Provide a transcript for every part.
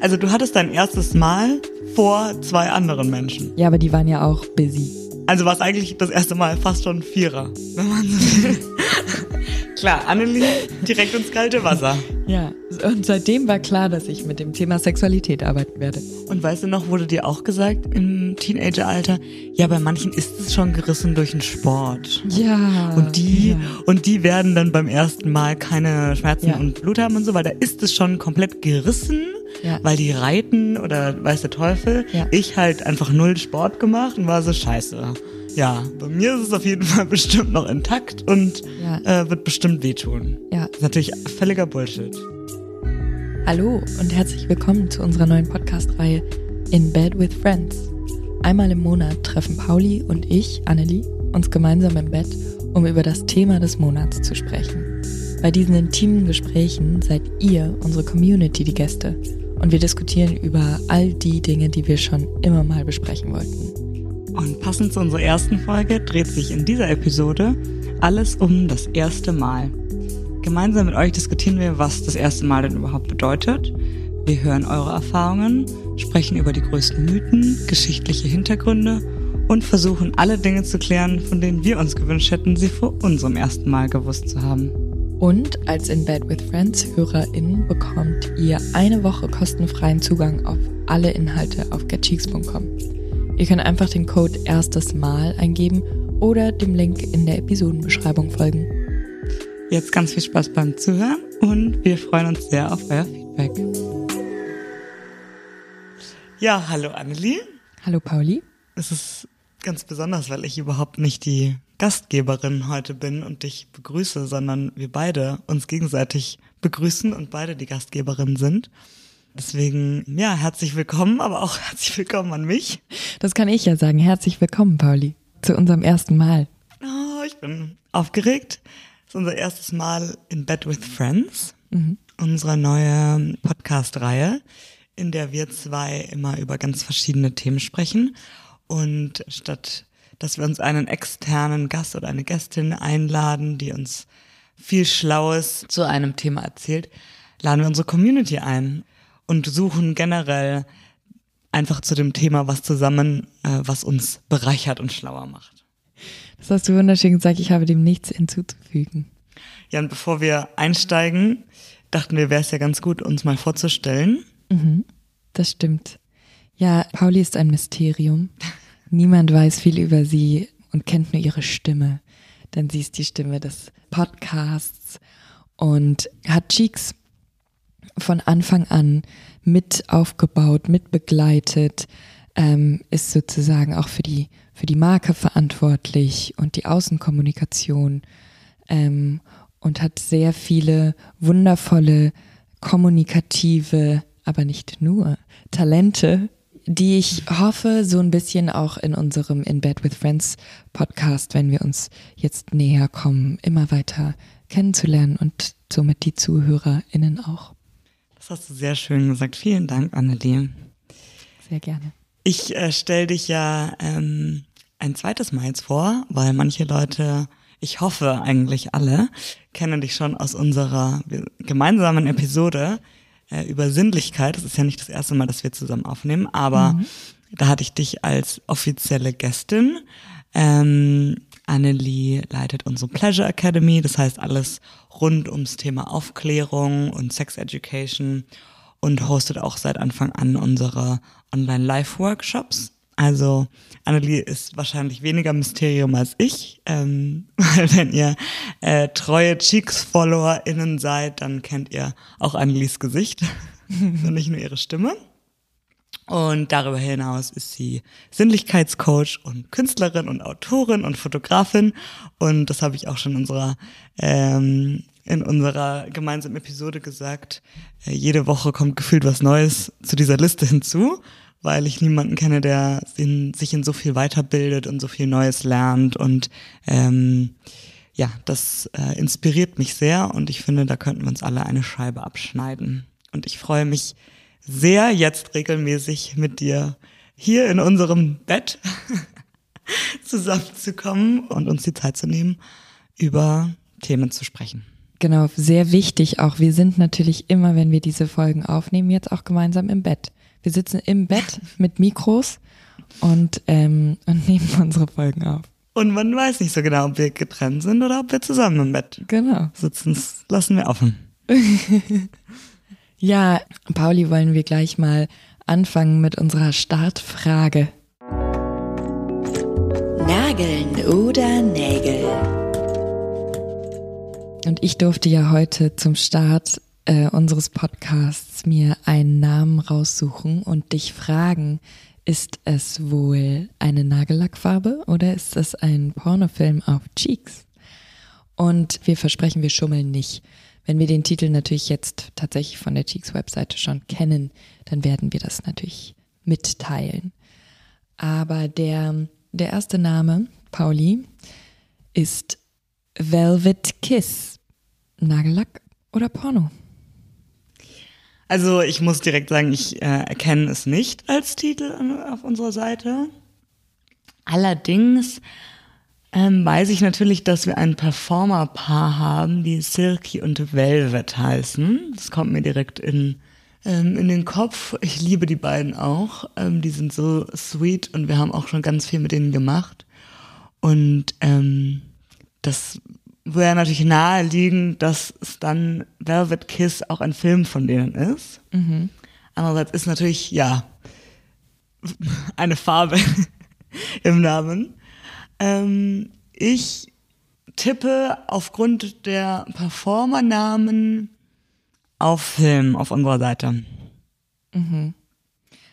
Also du hattest dein erstes Mal vor zwei anderen Menschen. Ja, aber die waren ja auch busy. Also war es eigentlich das erste Mal fast schon Vierer, wenn man so will. Klar, Annelie direkt ins kalte Wasser. Ja, und seitdem war klar, dass ich mit dem Thema Sexualität arbeiten werde. Und weißt du noch, wurde dir auch gesagt im Teenageralter, ja, bei manchen ist es schon gerissen durch den Sport. Ja. Und die, ja. und die werden dann beim ersten Mal keine Schmerzen Ja. und Blut haben und so, weil da ist es schon komplett gerissen, Ja. weil die reiten oder weiß der Teufel. Ja. Ich halt einfach null Sport gemacht und war so scheiße. Ja, bei mir ist es auf jeden Fall bestimmt noch intakt und Ja. äh, wird bestimmt wehtun. Ja. Das ist natürlich völliger Bullshit. Hallo und herzlich willkommen zu unserer neuen Podcast-Reihe In Bed with Friends. Einmal im Monat treffen Pauli und ich, Annelie, uns gemeinsam im Bett, um über das Thema des Monats zu sprechen. Bei diesen intimen Gesprächen seid ihr, unsere Community, die Gäste und wir diskutieren über all die Dinge, die wir schon immer mal besprechen wollten. Und passend zu unserer ersten Folge dreht sich in dieser Episode alles um das erste Mal. Gemeinsam mit euch diskutieren wir, was das erste Mal denn überhaupt bedeutet. Wir hören eure Erfahrungen, sprechen über die größten Mythen, geschichtliche Hintergründe und versuchen alle Dinge zu klären, von denen wir uns gewünscht hätten, sie vor unserem ersten Mal gewusst zu haben. Und als In Bed with Friends HörerInnen bekommt ihr eine Woche kostenfreien Zugang auf alle Inhalte auf getcheeks.com. Ihr könnt einfach den Code erstes Mal eingeben oder dem Link in der Episodenbeschreibung folgen. Jetzt ganz viel Spaß beim Zuhören und wir freuen uns sehr auf euer Feedback. Ja, hallo Annelie. Hallo Pauli. Es ist ganz besonders, weil ich überhaupt nicht die Gastgeberin heute bin und dich begrüße, sondern wir beide uns gegenseitig begrüßen und beide die Gastgeberin sind. Deswegen, ja, herzlich willkommen, aber auch herzlich willkommen an mich. Das kann ich ja sagen. Herzlich willkommen, Pauli, zu unserem ersten Mal. Oh, ich bin aufgeregt. Das ist unser erstes Mal in Bed with Friends, unsere neue Podcast-Reihe, in der wir zwei immer über ganz verschiedene Themen sprechen. Und statt dass wir uns einen externen Gast oder eine Gästin einladen, die uns viel Schlaues zu einem Thema erzählt, laden wir unsere Community ein und suchen generell einfach zu dem Thema was zusammen, äh, was uns bereichert und schlauer macht. Das hast du wunderschön gesagt. Ich habe dem nichts hinzuzufügen. Ja, und bevor wir einsteigen, dachten wir, wäre es ja ganz gut, uns mal vorzustellen. Das stimmt. Ja, Pauli ist ein Mysterium. Niemand weiß viel über sie und kennt nur ihre Stimme. Denn sie ist die Stimme des Podcasts und hat Cheeks von Anfang an mit aufgebaut, mit begleitet, ähm, ist sozusagen auch für die, für die Marke verantwortlich und die Außenkommunikation ähm, und hat sehr viele wundervolle, kommunikative, aber nicht nur Talente, die ich hoffe, so ein bisschen auch in unserem In Bed with Friends Podcast, wenn wir uns jetzt näher kommen, immer weiter kennenzulernen und somit die ZuhörerInnen auch. Das hast du sehr schön gesagt. Vielen Dank, Annelie. Sehr gerne. Ich äh, stelle dich ja ähm, ein zweites Mal jetzt vor, weil manche Leute, ich hoffe eigentlich alle, kennen dich schon aus unserer gemeinsamen Episode äh, über Sinnlichkeit. Das ist ja nicht das erste Mal, dass wir zusammen aufnehmen, aber da hatte ich dich als offizielle Gästin. Ähm, Annelie leitet unsere Pleasure Academy, das heißt alles rund ums Thema Aufklärung und Sex Education und hostet auch seit Anfang an unsere Online-Live-Workshops. Also Annelie ist wahrscheinlich weniger Mysterium als ich, ähm, weil wenn ihr äh, treue Cheeks-FollowerInnen seid, dann kennt ihr auch Annelies Gesicht und nicht nur ihre Stimme. Und darüber hinaus ist sie Sinnlichkeitscoach und Künstlerin und Autorin und Fotografin. Und das habe ich auch schon in unserer, ähm, in unserer gemeinsamen Episode gesagt. Äh, jede Woche kommt gefühlt was Neues zu dieser Liste hinzu, weil ich niemanden kenne, der in, sich in so viel weiterbildet und so viel Neues lernt. Und ähm, ja, das äh, inspiriert mich sehr und ich finde, da könnten wir uns alle eine Scheibe abschneiden. Und ich freue mich sehr, jetzt regelmäßig mit dir hier in unserem Bett zusammenzukommen und uns die Zeit zu nehmen, über Themen zu sprechen. genau, sehr wichtig auch. Wir sind natürlich immer, wenn wir diese Folgen aufnehmen, jetzt auch gemeinsam im Bett. Wir sitzen im Bett mit Mikros und, ähm, und nehmen unsere Folgen auf. Und man weiß nicht so genau, ob wir getrennt sind oder ob wir zusammen im Bett Genau. sitzen. Das lassen wir offen. Ja, Pauli, wollen wir gleich mal anfangen mit unserer Startfrage. Nageln oder Nägel? Und ich durfte ja heute zum Start äh, unseres Podcasts mir einen Namen raussuchen und dich fragen, ist es wohl eine Nagellackfarbe oder ist es ein Pornofilm auf Cheeks? Und wir versprechen, wir schummeln nicht. Wenn wir den Titel natürlich jetzt tatsächlich von der Cheeks-Webseite schon kennen, dann werden wir das natürlich mitteilen. Aber der, der erste Name, Pauli, ist Velvet Kiss. Nagellack oder Porno? Also ich muss direkt sagen, ich äh, erkenne es nicht als Titel auf unserer Seite. Allerdings ähm, weiß ich natürlich, dass wir ein Performer-Paar haben, die Silky und Velvet heißen. Das kommt mir direkt in, ähm, in den Kopf. Ich liebe die beiden auch. Ähm, die sind so sweet und wir haben auch schon ganz viel mit denen gemacht. Und ähm, das wäre natürlich naheliegend, dass es dann Velvet Kiss auch ein Film von denen ist. Andererseits ist natürlich, ja, eine Farbe im Namen. Ähm, ich tippe aufgrund der Performernamen auf Film auf unserer Seite.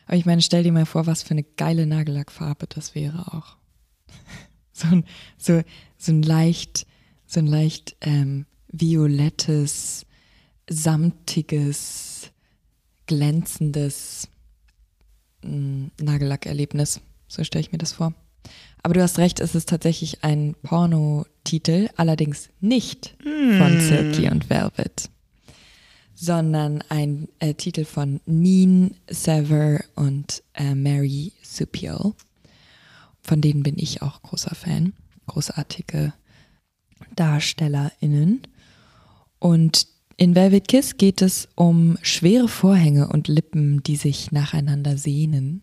Aber ich meine, stell dir mal vor, was für eine geile Nagellackfarbe das wäre auch. So ein, so, so ein leicht, so ein leicht ähm, violettes, samtiges, glänzendes mm, Nagellackerlebnis. So stelle ich mir das vor. Aber du hast recht, es ist tatsächlich ein Pornotitel, allerdings nicht von Silky und Velvet, sondern ein äh, Titel von Neen Sever und äh, Mary Supiel. Von denen bin ich auch großer Fan. Großartige DarstellerInnen. Und in Velvet Kiss geht es um schwere Vorhänge und Lippen, die sich nacheinander sehnen.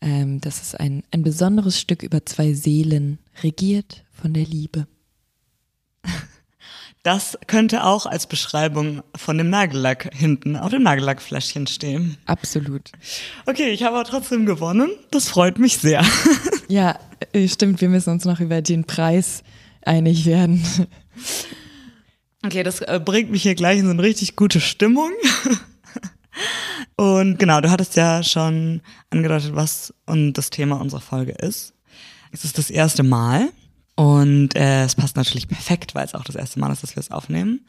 Ähm, das ist ein, ein besonderes Stück über zwei Seelen, regiert von der Liebe. Das könnte auch als Beschreibung von dem Nagellack hinten auf dem Nagellackfläschchen stehen. Absolut. Okay, ich habe aber trotzdem gewonnen. Das freut mich sehr. Ja, äh, stimmt, wir müssen uns noch über den Preis einig werden. Okay, das äh, bringt mich hier gleich in so eine richtig gute Stimmung. Und genau, du hattest ja schon angedeutet, was das Thema unserer Folge ist. Es ist das erste Mal und äh, es passt natürlich perfekt, weil es auch das erste Mal ist, dass wir es aufnehmen.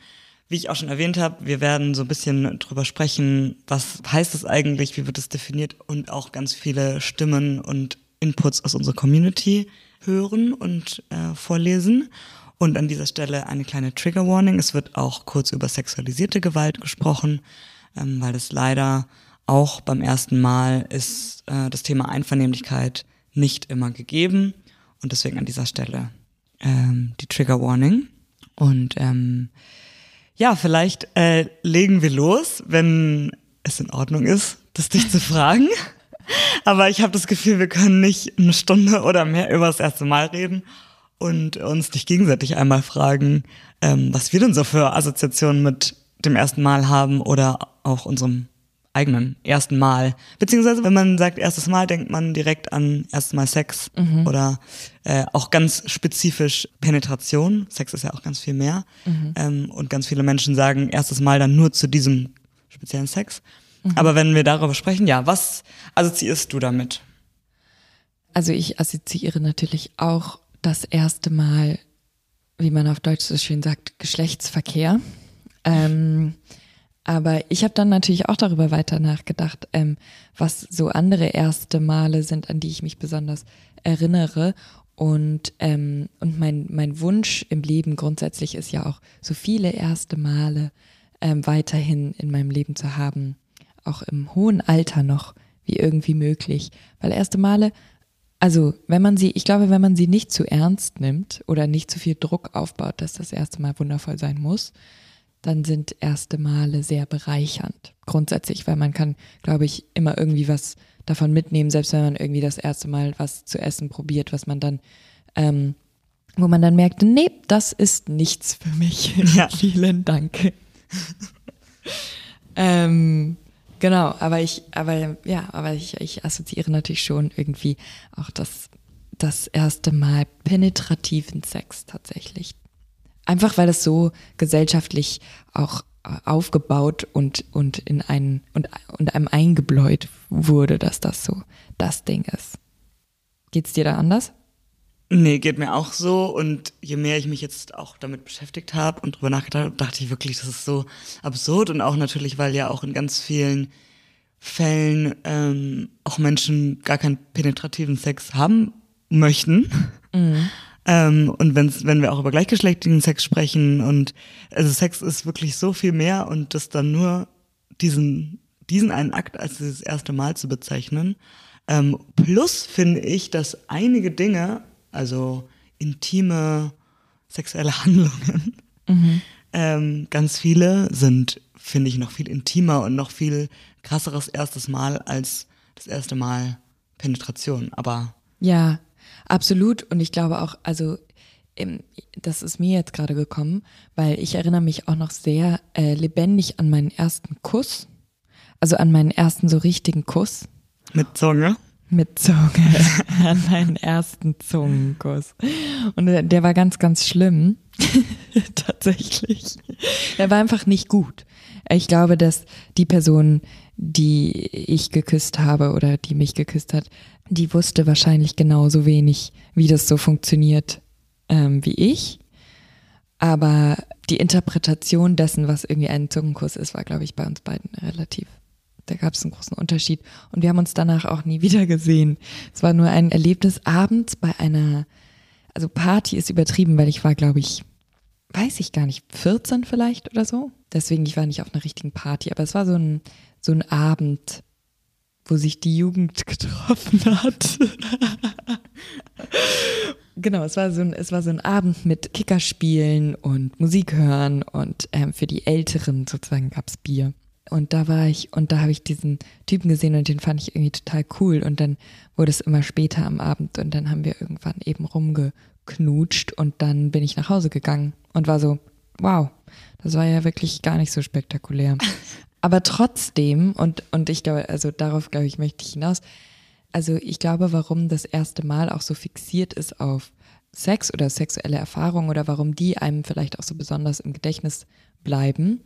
Wie ich auch schon erwähnt habe, wir werden so ein bisschen drüber sprechen, was heißt es eigentlich, wie wird es definiert und auch ganz viele Stimmen und Inputs aus unserer Community hören und äh, vorlesen. Und an dieser Stelle eine kleine Trigger Warning. Es wird auch kurz über sexualisierte Gewalt gesprochen, ähm, weil es leider auch beim ersten Mal ist äh, das Thema Einvernehmlichkeit nicht immer gegeben. Und deswegen an dieser Stelle ähm, die Trigger Warning. Und ähm, ja, vielleicht äh, legen wir los, wenn es in Ordnung ist, das dich zu fragen. Aber ich habe das Gefühl, wir können nicht eine Stunde oder mehr über das erste Mal reden und uns nicht gegenseitig einmal fragen, ähm, was wir denn so für Assoziationen mit dem ersten Mal haben oder auch unserem eigenen ersten Mal. Beziehungsweise, wenn man sagt erstes Mal, denkt man direkt an erstes Mal Sex oder äh, auch ganz spezifisch Penetration. Sex ist ja auch ganz viel mehr. Ähm, und ganz viele Menschen sagen erstes Mal dann nur zu diesem speziellen Sex. Aber wenn wir darüber sprechen, ja, was assoziierst du damit? Also ich assoziiere natürlich auch das erste Mal, wie man auf Deutsch so schön sagt, Geschlechtsverkehr. Ähm, aber ich habe dann natürlich auch darüber weiter nachgedacht, ähm, was so andere erste Male sind, an die ich mich besonders erinnere. Und, ähm, und mein, mein Wunsch im Leben grundsätzlich ist ja auch, so viele erste Male ähm, weiterhin in meinem Leben zu haben, auch im hohen Alter noch, wie irgendwie möglich. Weil erste Male Also, wenn man sie, ich glaube, wenn man sie nicht zu ernst nimmt oder nicht zu viel Druck aufbaut, dass das erste Mal wundervoll sein muss, dann sind erste Male sehr bereichernd. Grundsätzlich, weil man kann, glaube ich, immer irgendwie was davon mitnehmen, selbst wenn man irgendwie das erste Mal was zu essen probiert, was man dann, ähm, wo man dann merkt, nee, das ist nichts für mich. Ja. Vielen Dank. ähm, genau, aber ich, aber ja, aber ich, ich assoziiere natürlich schon irgendwie auch das, das erste Mal penetrativen Sex tatsächlich. Einfach weil es so gesellschaftlich auch äh, aufgebaut und, und in einen, und, und einem eingebläut wurde, dass das so das Ding ist. Geht's dir da anders? Nee, geht mir auch so. Und je mehr ich mich jetzt auch damit beschäftigt habe und drüber nachgedacht habe, dachte ich wirklich, das ist so absurd. Und auch natürlich, weil ja auch in ganz vielen Fällen ähm, auch Menschen gar keinen penetrativen Sex haben möchten. Ähm, und wenn's, wenn wir auch über gleichgeschlechtlichen Sex sprechen und also Sex ist wirklich so viel mehr und das dann nur diesen, diesen einen Akt als dieses erste Mal zu bezeichnen. Ähm, plus finde ich, dass einige Dinge, also intime sexuelle Handlungen, ähm, ganz viele sind, finde ich, noch viel intimer und noch viel krasseres erstes Mal als das erste Mal Penetration. Aber Ja, absolut. Und ich glaube auch, also ähm, das ist mir jetzt gerade gekommen, weil ich erinnere mich auch noch sehr äh, lebendig an meinen ersten Kuss. Also an meinen ersten so richtigen Kuss. mit Zunge. Mit Zunge. an meinen ersten Zungenkuss. Und der, war ganz, ganz schlimm. Tatsächlich. Er war einfach nicht gut. Ich glaube, dass die Person, die ich geküsst habe oder die mich geküsst hat, die wusste wahrscheinlich genauso wenig, wie das so funktioniert ähm, wie ich. Aber die Interpretation dessen, was irgendwie ein Zungenkuss ist, war, glaube ich, bei uns beiden relativ. Da gab es einen großen Unterschied. Und wir haben uns danach auch nie wieder gesehen. Es war nur ein Erlebnis abends bei einer, also Party ist übertrieben, weil ich war, glaube ich, weiß ich gar nicht, 14 vielleicht oder so. Deswegen, ich war nicht auf einer richtigen Party, aber es war so ein, so ein Abend, wo sich die Jugend getroffen hat. genau, es war so ein, es war so ein Abend mit Kickerspielen und Musik hören und ähm, für die Älteren sozusagen gab's Bier. Und da war ich, und da habe ich diesen Typen gesehen und den fand ich irgendwie total cool. Und dann wurde es immer später am Abend und dann haben wir irgendwann eben rumgeknutscht und dann bin ich nach Hause gegangen und war so, wow, das war ja wirklich gar nicht so spektakulär. Aber trotzdem, und, und ich glaube, also darauf glaube ich, möchte ich hinaus, also ich glaube, warum das erste Mal auch so fixiert ist auf Sex oder sexuelle Erfahrungen oder warum die einem vielleicht auch so besonders im Gedächtnis bleiben,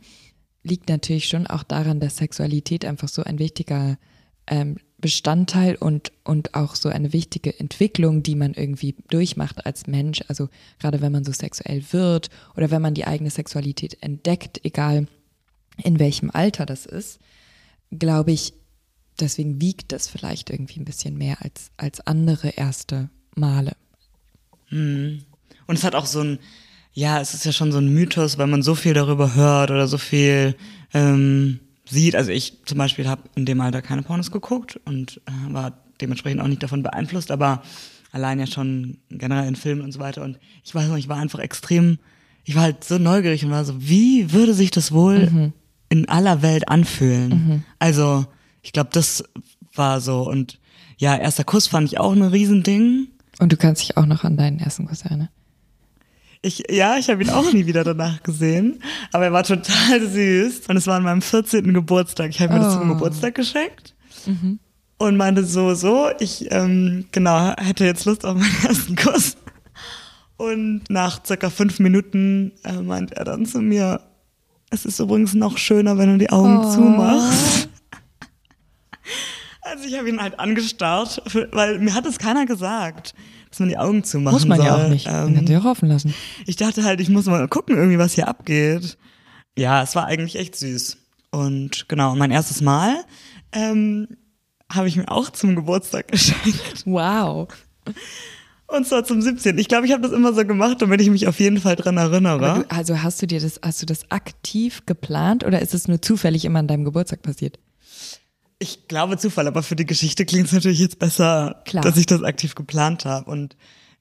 liegt natürlich schon auch daran, dass Sexualität einfach so ein wichtiger ähm, Bestandteil und, und auch so eine wichtige Entwicklung, die man irgendwie durchmacht als Mensch. Also gerade wenn man so sexuell wird oder wenn man die eigene Sexualität entdeckt, egal in welchem Alter das ist, glaube ich, deswegen wiegt das vielleicht irgendwie ein bisschen mehr als, als andere erste Male. Und es hat auch so ein, ja, es ist ja schon so ein Mythos, weil man so viel darüber hört oder so viel ähm, sieht. Also ich zum Beispiel habe in dem Alter keine Pornos geguckt und äh, war dementsprechend auch nicht davon beeinflusst, aber allein ja schon generell in Filmen und so weiter. Und ich weiß noch, ich war einfach extrem, ich war halt so neugierig und war so, wie würde sich das wohl in aller Welt anfühlen? Also ich glaube, das war so. Und ja, erster Kuss fand ich auch ein Riesending. Und du kannst dich auch noch an deinen ersten Kuss erinnern. Ich, ja, ich habe ihn auch nie wieder danach gesehen, aber er war total süß und es war an meinem 14. Geburtstag. Ich habe mir das zum Oh. Geburtstag geschenkt und meinte so, so, ich ähm, genau hätte jetzt Lust auf meinen ersten Kuss. Und nach circa fünf Minuten äh, meint er dann zu mir, es ist übrigens noch schöner, wenn du die Augen Oh. zumachst. Also ich habe ihn halt angestarrt, weil mir hat es keiner gesagt, dass man die Augen zumachen Muss man soll. ja auch nicht. Man Ähm, kann sie auch offen lassen. ich dachte halt, ich muss mal gucken, irgendwie, was hier abgeht. Ja, es war eigentlich echt süß. Und genau, mein erstes Mal ähm, habe ich mir auch zum Geburtstag geschenkt. Wow. Und zwar zum 17. Ich glaube, ich habe das immer so gemacht, damit ich mich auf jeden Fall dran erinnere. Du, also hast du dir das, hast du das aktiv geplant oder ist es nur zufällig immer an deinem Geburtstag passiert? Ich glaube Zufall, aber für die Geschichte klingt es natürlich jetzt besser, Klar. dass ich das aktiv geplant habe. Und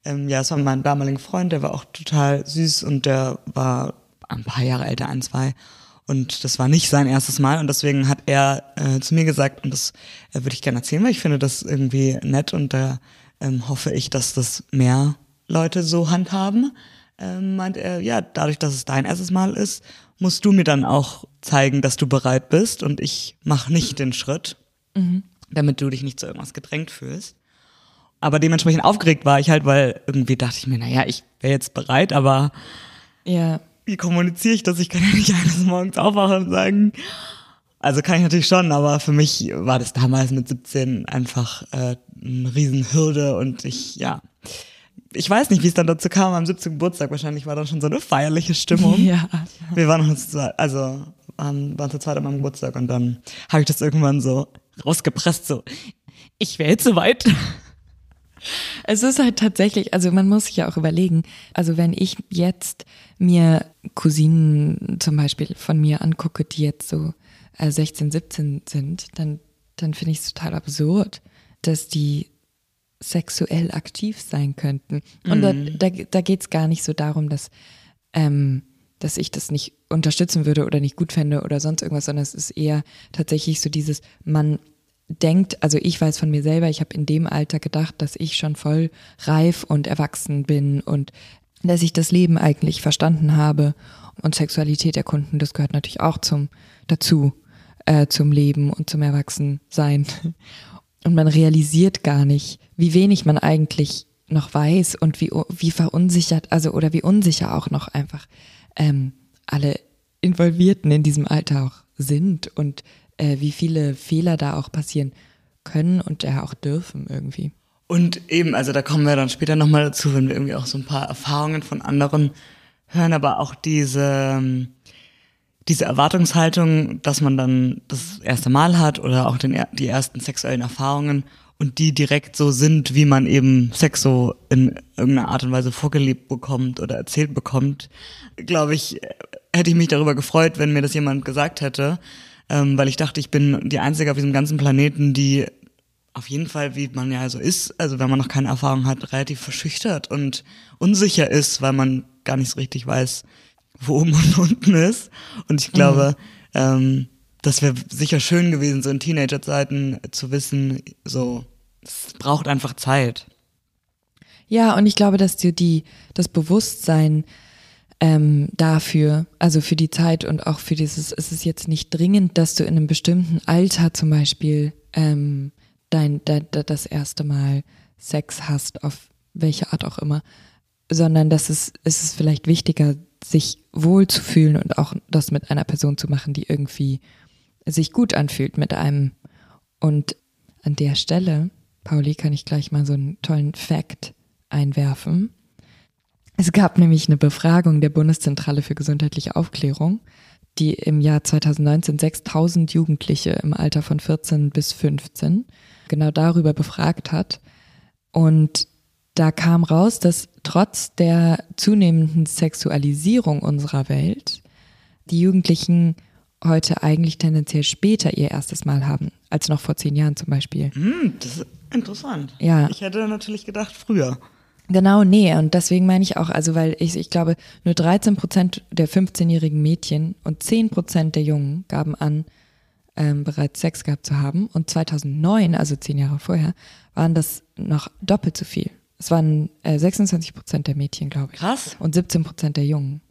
ähm, ja, es war mein damaliger Freund, der war auch total süß und der war ein paar Jahre älter, ein, zwei. Und das war nicht sein erstes Mal und deswegen hat er äh, zu mir gesagt, und das äh, würde ich gerne erzählen, weil ich finde das irgendwie nett und da ähm, hoffe ich, dass das mehr Leute so handhaben. Ähm, meint er, ja, dadurch, dass es dein erstes Mal ist, musst du mir dann auch zeigen, dass du bereit bist und ich mache nicht den Schritt, damit du dich nicht zu irgendwas gedrängt fühlst. Aber dementsprechend aufgeregt war ich halt, weil irgendwie dachte ich mir, naja, ich wäre jetzt bereit, aber Ja, wie kommuniziere ich das? Ich kann ja nicht eines Morgens aufwachen und sagen, also kann ich natürlich schon, aber für mich war das damals mit 17 einfach äh, eine Riesenhürde und ich, ja, ich weiß nicht, wie es dann dazu kam, am 17. Geburtstag wahrscheinlich war dann schon so eine feierliche Stimmung. ja. Wir waren uns zu, also ähm, waren zu zweit an meinem Geburtstag und dann habe ich das irgendwann so rausgepresst, so, ich wäre jetzt soweit. Es ist halt tatsächlich, also man muss sich ja auch überlegen, also wenn ich jetzt mir Cousinen zum Beispiel von mir angucke, die jetzt so äh, 16, 17 sind, dann, dann finde ich es total absurd, dass die sexuell aktiv sein könnten. Und da, da, da geht es gar nicht so darum, dass, ähm, dass ich das nicht unterstützen würde oder nicht gut fände oder sonst irgendwas, sondern es ist eher tatsächlich so dieses, man denkt, also ich weiß von mir selber, ich habe in dem Alter gedacht, dass ich schon voll reif und erwachsen bin und dass ich das Leben eigentlich verstanden habe und Sexualität erkunden, das gehört natürlich auch zum dazu, äh, zum Leben und zum Erwachsensein. Und man realisiert gar nicht, wie wenig man eigentlich noch weiß und wie, wie verunsichert, also oder wie unsicher auch noch einfach ähm, alle Involvierten in diesem Alter auch sind und äh, wie viele Fehler da auch passieren können und ja auch dürfen irgendwie. Und eben, also da kommen wir dann später nochmal dazu, wenn wir irgendwie auch so ein paar Erfahrungen von anderen hören, aber auch diese, ähm, diese Erwartungshaltung, dass man dann das erste Mal hat oder auch den, die ersten sexuellen Erfahrungen und die direkt so sind, wie man eben Sex so in irgendeiner Art und Weise vorgelebt bekommt oder erzählt bekommt, glaube ich, hätte ich mich darüber gefreut, wenn mir das jemand gesagt hätte, ähm, weil ich dachte, ich bin die Einzige auf diesem ganzen Planeten, die auf jeden Fall, wie man ja so ist, also wenn man noch keine Erfahrung hat, relativ verschüchtert und unsicher ist, weil man gar nicht so richtig weiß, wo oben und unten ist. Und ich glaube, ähm, das wäre sicher schön gewesen, so in Teenagerzeiten zu wissen, so, es braucht einfach Zeit. Ja, und ich glaube, dass dir die, das Bewusstsein ähm, dafür, also für die Zeit und auch für dieses, es ist jetzt nicht dringend, dass du in einem bestimmten Alter zum Beispiel ähm, dein, de, de, das erste Mal Sex hast, auf welche Art auch immer, sondern dass es, es ist vielleicht wichtiger, sich wohl zu fühlen und auch das mit einer Person zu machen, die irgendwie sich gut anfühlt mit einem. Und an der Stelle, Pauli, kann ich gleich mal so einen tollen Fact einwerfen. Es gab nämlich eine Befragung der Bundeszentrale für gesundheitliche Aufklärung, die im Jahr 2019 6000 Jugendliche im Alter von 14 bis 15 genau darüber befragt hat. Und da kam raus, dass trotz der zunehmenden Sexualisierung unserer Welt die Jugendlichen heute eigentlich tendenziell später ihr erstes Mal haben, als noch vor zehn Jahren zum Beispiel. Hm, das ist interessant. Ja. Ich hätte natürlich gedacht, früher. Genau, nee, und deswegen meine ich auch, also weil ich, ich glaube, nur 13 Prozent der 15-jährigen Mädchen und 10 Prozent der Jungen gaben an, ähm, bereits Sex gehabt zu haben. Und 2009, also zehn Jahre vorher, waren das noch doppelt so viel. Es waren äh, 26 Prozent der Mädchen, glaube ich. Krass. Und 17 Prozent der Jungen.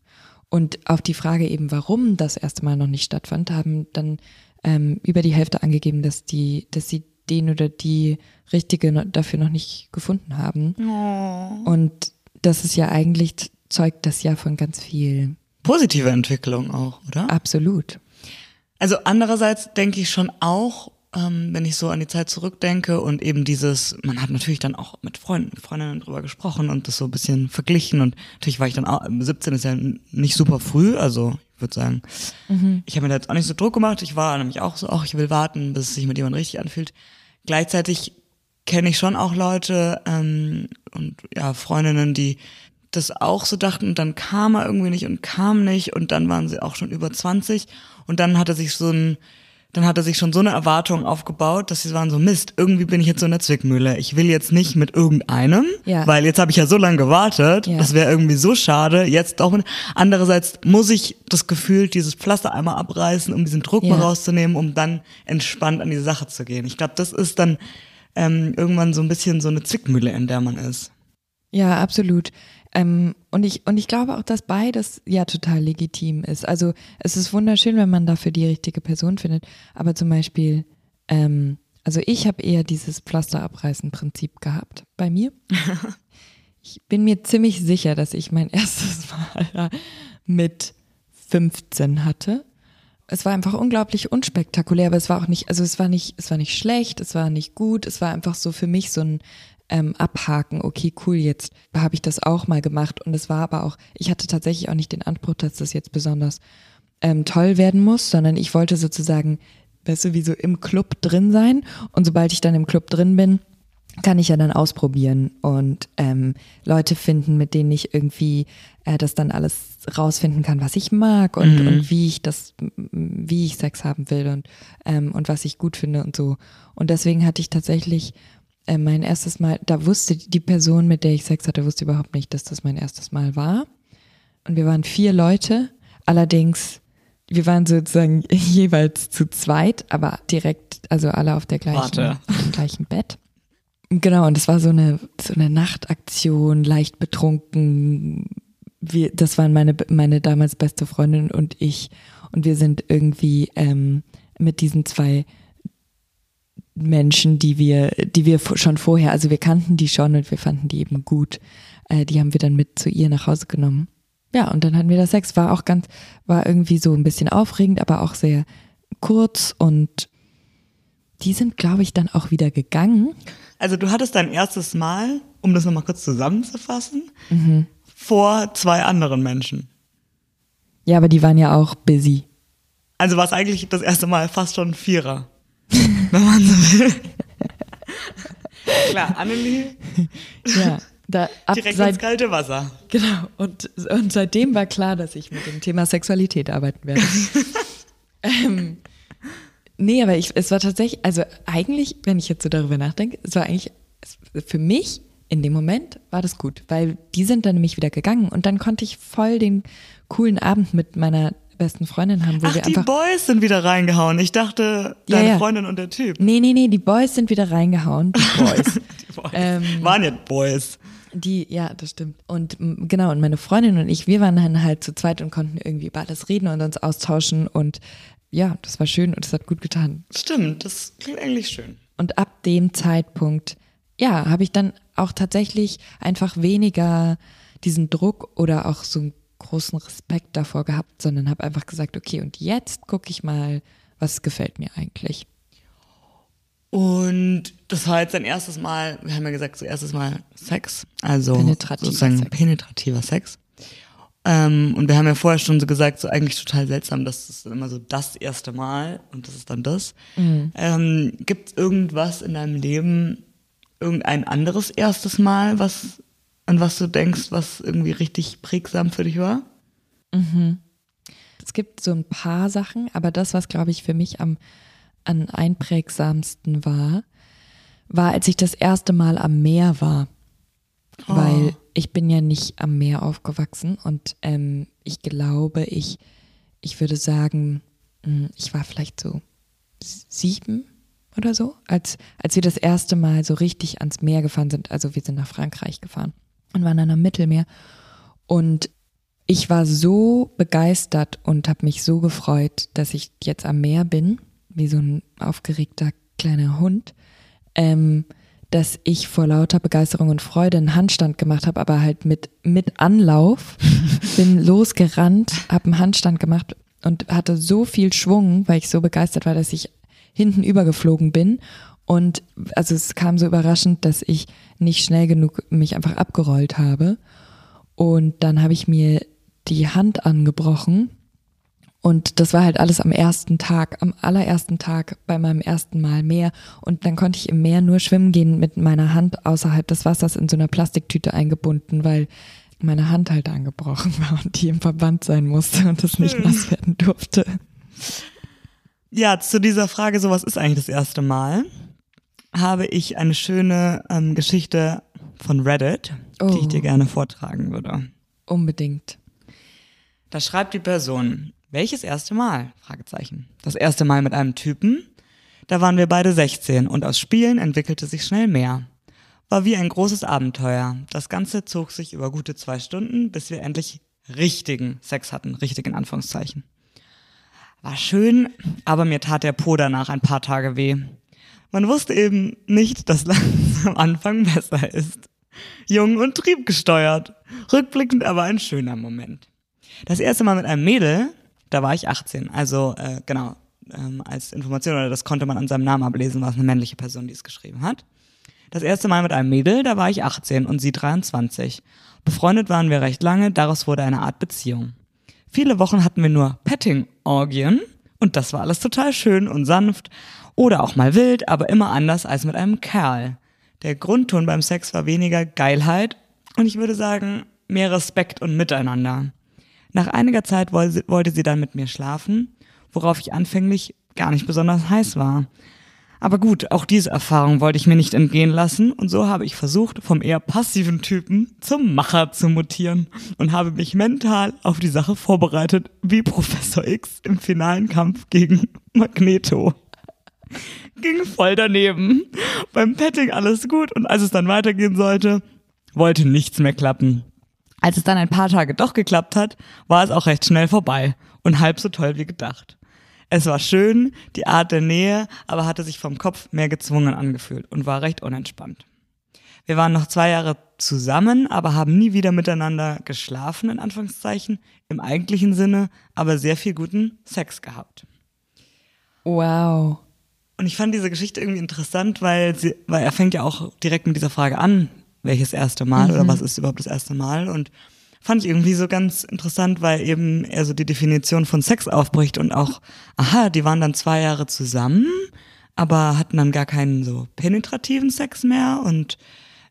Und auf die Frage eben, warum das erste Mal noch nicht stattfand, haben dann ähm, über die Hälfte angegeben, dass die, dass sie den oder die richtige dafür noch nicht gefunden haben. Und das ist ja eigentlich, zeugt das ja von ganz viel. Positive Entwicklung auch, oder? Absolut. Also andererseits denke ich schon auch, ähm, wenn ich so an die Zeit zurückdenke und eben dieses, man hat natürlich dann auch mit Freunden, Freundinnen drüber gesprochen und das so ein bisschen verglichen und natürlich war ich dann auch, 17 ist ja nicht super früh, also ich würde sagen, ich habe mir da jetzt auch nicht so Druck gemacht, ich war nämlich auch so, ach, ich will warten, bis es sich mit jemandem richtig anfühlt. Gleichzeitig kenne ich schon auch Leute ähm, und ja, Freundinnen, die das auch so dachten und dann kam er irgendwie nicht und kam nicht und dann waren sie auch schon über 20 und dann hatte sich so ein dann hat er sich schon so eine Erwartung aufgebaut, dass sie waren so, Mist, irgendwie bin ich jetzt so in der Zwickmühle. Ich will jetzt nicht mit irgendeinem, Ja. weil jetzt habe ich ja so lange gewartet. Ja. Das wäre irgendwie so schade. Jetzt auch mit. Andererseits muss ich das Gefühl, dieses Pflaster einmal abreißen, um diesen Druck Ja. mal rauszunehmen, um dann entspannt an die Sache zu gehen. Ich glaube, das ist dann ähm, irgendwann so ein bisschen so eine Zwickmühle, in der man ist. Ja, absolut. Ähm, und ich und ich glaube auch, dass beides ja total legitim ist. Also es ist wunderschön, wenn man dafür die richtige Person findet. Aber zum Beispiel, ähm, also ich habe eher dieses Pflasterabreißen-Prinzip gehabt bei mir. ich bin mir ziemlich sicher, dass ich mein erstes Mal mit 15 hatte. Es war einfach unglaublich unspektakulär, aber es war auch nicht, also es war nicht, es war nicht schlecht, es war nicht gut, es war einfach so für mich so ein ähm, Abhaken, okay, cool, jetzt habe ich das auch mal gemacht. Und es war aber auch, ich hatte tatsächlich auch nicht den Anspruch, dass das jetzt besonders ähm, toll werden muss, sondern ich wollte sozusagen, weißt du, wie so im Club drin sein. Und sobald ich dann im Club drin bin, kann ich ja dann ausprobieren und ähm, Leute finden, mit denen ich irgendwie äh, das dann alles rausfinden kann, was ich mag und, und wie ich das, wie ich Sex haben will und, ähm, und was ich gut finde und so. Und deswegen hatte ich tatsächlich äh, mein erstes Mal, da wusste die Person, mit der ich Sex hatte, wusste überhaupt nicht, dass das mein erstes Mal war. Und wir waren vier Leute, allerdings, wir waren sozusagen jeweils zu zweit, aber direkt, also alle auf der gleichen, auf dem gleichen Bett. Genau, und es war so eine, so eine Nachtaktion, leicht betrunken. Wir, das waren meine, meine damals beste Freundin und ich. Und wir sind irgendwie ähm, mit diesen zwei Menschen, die wir, die wir schon vorher, also wir kannten die schon und wir fanden die eben gut. Äh, die haben wir dann mit zu ihr nach Hause genommen. Ja, und dann hatten wir das Sex. War auch ganz, war irgendwie so ein bisschen aufregend, aber auch sehr kurz und die sind, glaube ich, dann auch wieder gegangen. Also du hattest dein erstes Mal, um das nochmal kurz zusammenzufassen, Mhm. vor zwei anderen Menschen. Ja, aber die waren ja auch busy. Also war es eigentlich das erste Mal fast schon Vierer. wenn man so will. Klar, Annelie, Ja, da ab direkt ins seit, kalte Wasser. genau. Und, und seitdem war klar, dass ich mit dem Thema Sexualität arbeiten werde. ähm, nee, aber ich, es war tatsächlich, also eigentlich, wenn ich jetzt so darüber nachdenke, es war eigentlich für mich in dem Moment war das gut, weil die sind dann nämlich wieder gegangen und dann konnte ich voll den coolen Abend mit meiner besten Freundin haben, wo Ach, wir die einfach Boys sind wieder reingehauen. Ich dachte, Ja, deine ja. Freundin und der Typ. Nee, nee, nee, die Boys sind wieder reingehauen. Die Boys. Die Boys. Ähm, Waren ja Boys. Die, ja, das stimmt. Und genau, und meine Freundin und ich, wir waren dann halt zu zweit und konnten irgendwie über alles reden und uns austauschen und ja, das war schön und es hat gut getan. Stimmt, das klingt eigentlich schön. Und ab dem Zeitpunkt, ja, habe ich dann auch tatsächlich einfach weniger diesen Druck oder auch so einen großen Respekt davor gehabt, sondern habe einfach gesagt, okay, und jetzt gucke ich mal, was gefällt mir eigentlich. Und das war jetzt dein erstes Mal, wir haben ja gesagt, so erstes Mal Sex, also Penetrativer sozusagen Sex. penetrativer Sex. Ähm, und wir haben ja vorher schon so gesagt, so eigentlich total seltsam, dass das immer so das erste Mal und das ist dann das. Mhm. Ähm, Gibt es irgendwas in deinem Leben, irgendein anderes erstes Mal, was an was du denkst, was irgendwie richtig prägsam für dich war? Es gibt so ein paar Sachen, aber das, was glaube ich für mich am, am einprägsamsten war, war, als ich das erste Mal am Meer war. Weil ich bin ja nicht am Meer aufgewachsen und ähm, ich glaube, ich, ich würde sagen, mh, ich war vielleicht so sieben oder so, als, als wir das erste Mal so richtig ans Meer gefahren sind. Also wir sind nach Frankreich gefahren und waren dann am Mittelmeer. Und ich war so begeistert und habe mich so gefreut, dass ich jetzt am Meer bin, wie so ein aufgeregter kleiner Hund, ähm, dass ich vor lauter Begeisterung und Freude einen Handstand gemacht habe, aber halt mit, mit Anlauf, bin losgerannt, habe einen Handstand gemacht und hatte so viel Schwung, weil ich so begeistert war, dass ich hinten übergeflogen bin. Und also es kam so überraschend, dass ich nicht schnell genug mich einfach abgerollt habe. Und dann habe ich mir die Hand angebrochen. Und das war halt alles am ersten Tag, am allerersten Tag bei meinem ersten Mal Meer. Und dann konnte ich im Meer nur schwimmen gehen mit meiner Hand außerhalb des Wassers in so einer Plastiktüte eingebunden, weil meine Hand halt angebrochen war und die im Verband sein musste und das nicht nass werden durfte. ja, zu dieser Frage, so was ist eigentlich das erste Mal, habe ich eine schöne ähm, Geschichte von Reddit, die ich Oh. dir gerne vortragen würde. Unbedingt. Da schreibt die Person, welches erste Mal? Fragezeichen. Das erste Mal mit einem Typen. Da waren wir beide 16 und aus Spielen entwickelte sich schnell mehr. War wie ein großes Abenteuer. Das Ganze zog sich über gute zwei Stunden, bis wir endlich richtigen Sex hatten, richtig in Anführungszeichen. War schön, aber mir tat der Po danach ein paar Tage weh. Man wusste eben nicht, dass langsam am Anfang besser ist. Jung und triebgesteuert. Rückblickend aber ein schöner Moment. Das erste Mal mit einem Mädel, da war ich 18. Also äh, genau, ähm, als Information, oder das konnte man an seinem Namen ablesen, war es eine männliche Person, die es geschrieben hat. Das erste Mal mit einem Mädel, da war ich 18 und sie 23. Befreundet waren wir recht lange, daraus wurde eine Art Beziehung. Viele Wochen hatten wir nur Petting-Orgien und das war alles total schön und sanft oder auch mal wild, aber immer anders als mit einem Kerl. Der Grundton beim Sex war weniger Geilheit und ich würde sagen mehr Respekt und Miteinander. Nach einiger Zeit wollte sie dann mit mir schlafen, worauf ich anfänglich gar nicht besonders heiß war. Aber gut, auch diese Erfahrung wollte ich mir nicht entgehen lassen und so habe ich versucht, vom eher passiven Typen zum Macher zu mutieren und habe mich mental auf die Sache vorbereitet, wie Professor X im finalen Kampf gegen Magneto. Ging voll daneben. Beim Petting alles gut und als es dann weitergehen sollte, wollte nichts mehr klappen. Als es dann ein paar Tage doch geklappt hat, war es auch recht schnell vorbei und halb so toll wie gedacht. Es war schön, die Art der Nähe, aber hatte sich vom Kopf mehr gezwungen angefühlt und war recht unentspannt. Wir waren noch zwei Jahre zusammen, aber haben nie wieder miteinander geschlafen, in Anführungszeichen, im eigentlichen Sinne, aber sehr viel guten Sex gehabt. Wow. Und ich fand diese Geschichte irgendwie interessant, weil, sie, weil er fängt ja auch direkt mit dieser Frage an, welches erste Mal oder was ist überhaupt das erste Mal. Und fand ich irgendwie so ganz interessant, weil eben er so die Definition von Sex aufbricht und auch, aha, die waren dann zwei Jahre zusammen, aber hatten dann gar keinen so penetrativen Sex mehr. Und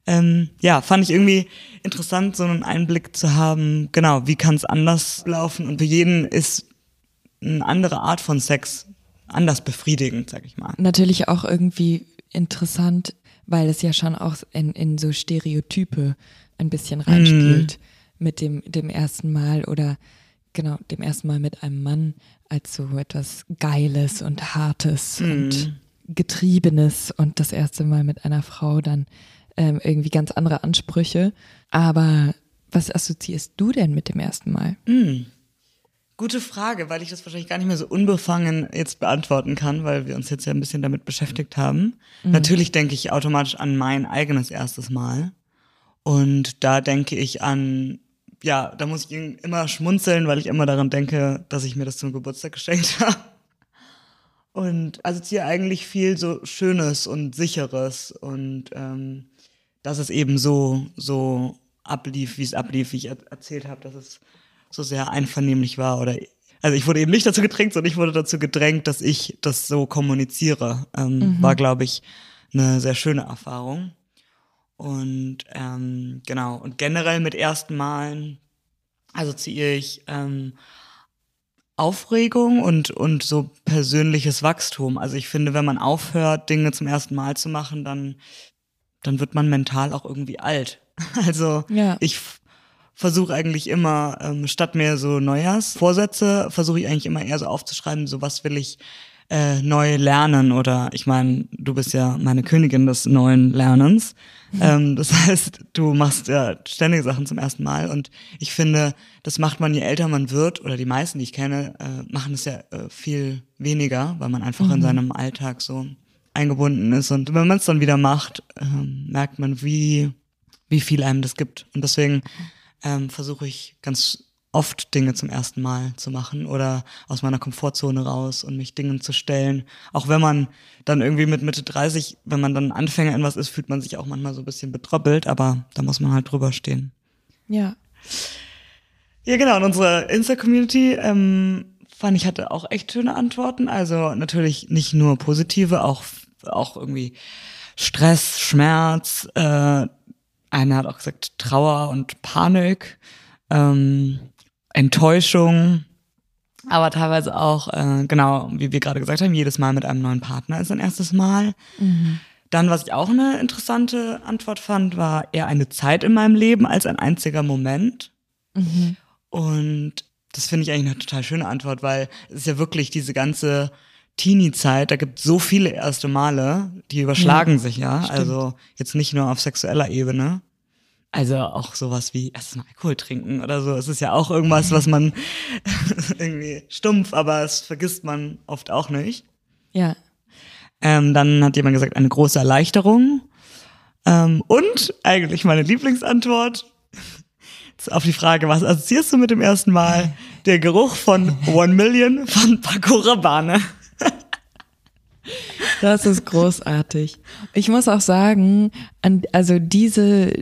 ähm, ja, fand ich irgendwie interessant, so einen Einblick zu haben, genau, wie kann es anders laufen. Und für jeden ist eine andere Art von Sex anders befriedigend, sag ich mal. Natürlich auch irgendwie interessant, weil es ja schon auch in, in so Stereotype ein bisschen reinspielt mit dem, dem ersten Mal oder genau, dem ersten Mal mit einem Mann als so etwas Geiles und Hartes und Getriebenes und das erste Mal mit einer Frau dann ähm, irgendwie ganz andere Ansprüche. Aber was assoziierst du denn mit dem ersten Mal? Gute Frage, weil ich das wahrscheinlich gar nicht mehr so unbefangen jetzt beantworten kann, weil wir uns jetzt ja ein bisschen damit beschäftigt haben. Natürlich denke ich automatisch an mein eigenes erstes Mal. Und da denke ich an, ja, da muss ich immer schmunzeln, weil ich immer daran denke, dass ich mir das zum Geburtstag geschenkt habe. Und assoziiere eigentlich viel so Schönes und Sicheres und ähm, dass es eben so, so ablief, wie es ablief, wie ich er erzählt habe, dass es so sehr einvernehmlich war oder also ich wurde eben nicht dazu gedrängt, sondern ich wurde dazu gedrängt, dass ich das so kommuniziere. Ähm, War, glaube ich, eine sehr schöne Erfahrung. Und ähm, genau, und generell mit ersten Malen assoziiere ich ähm, Aufregung und, und so persönliches Wachstum. Also ich finde, wenn man aufhört, Dinge zum ersten Mal zu machen, dann, dann wird man mental auch irgendwie alt. Also Ja. ich versuche eigentlich immer, ähm, statt mir so Neujahrsvorsätze, versuche ich eigentlich immer eher so aufzuschreiben, so was will ich äh, neu lernen oder ich meine, du bist ja meine Königin des neuen Lernens. Ähm, das heißt, du machst ja ständige Sachen zum ersten Mal und ich finde, das macht man, je älter man wird oder die meisten, die ich kenne, äh, machen es ja äh, viel weniger, weil man einfach in seinem Alltag so eingebunden ist und wenn man es dann wieder macht, ähm, merkt man, wie wie viel einem das gibt. Und deswegen ähm, versuche ich ganz oft Dinge zum ersten Mal zu machen oder aus meiner Komfortzone raus und mich Dingen zu stellen. Auch wenn man dann irgendwie mit Mitte 30, wenn man dann Anfänger in was ist, fühlt man sich auch manchmal so ein bisschen betröppelt, aber da muss man halt drüber stehen. Ja. Ja, genau. Und unsere Insta-Community, ähm, fand ich, hatte auch echt schöne Antworten. Also natürlich nicht nur positive, auch, auch irgendwie Stress, Schmerz. Äh, einer hat auch gesagt Trauer und Panik, ähm, Enttäuschung. Aber teilweise auch, äh, genau, wie wir gerade gesagt haben, jedes Mal mit einem neuen Partner ist ein erstes Mal. Dann, was ich auch eine interessante Antwort fand, war eher eine Zeit in meinem Leben als ein einziger Moment. Und das finde ich eigentlich eine total schöne Antwort, weil es ist ja wirklich diese ganze Teenie-Zeit, da gibt es so viele erste Male, die überschlagen sich ja. Also jetzt nicht nur auf sexueller Ebene. Also auch sowas wie erstes Mal Alkohol trinken oder so. Es ist ja auch irgendwas, was man irgendwie stumpf, aber es vergisst man oft auch nicht. Ja. Ähm, dann hat jemand gesagt, eine große Erleichterung. Ähm, und eigentlich meine Lieblingsantwort auf die Frage, was assoziierst du mit dem ersten Mal? Der Geruch von One Million von Paco Rabanne. Das ist großartig. Ich muss auch sagen, also diese,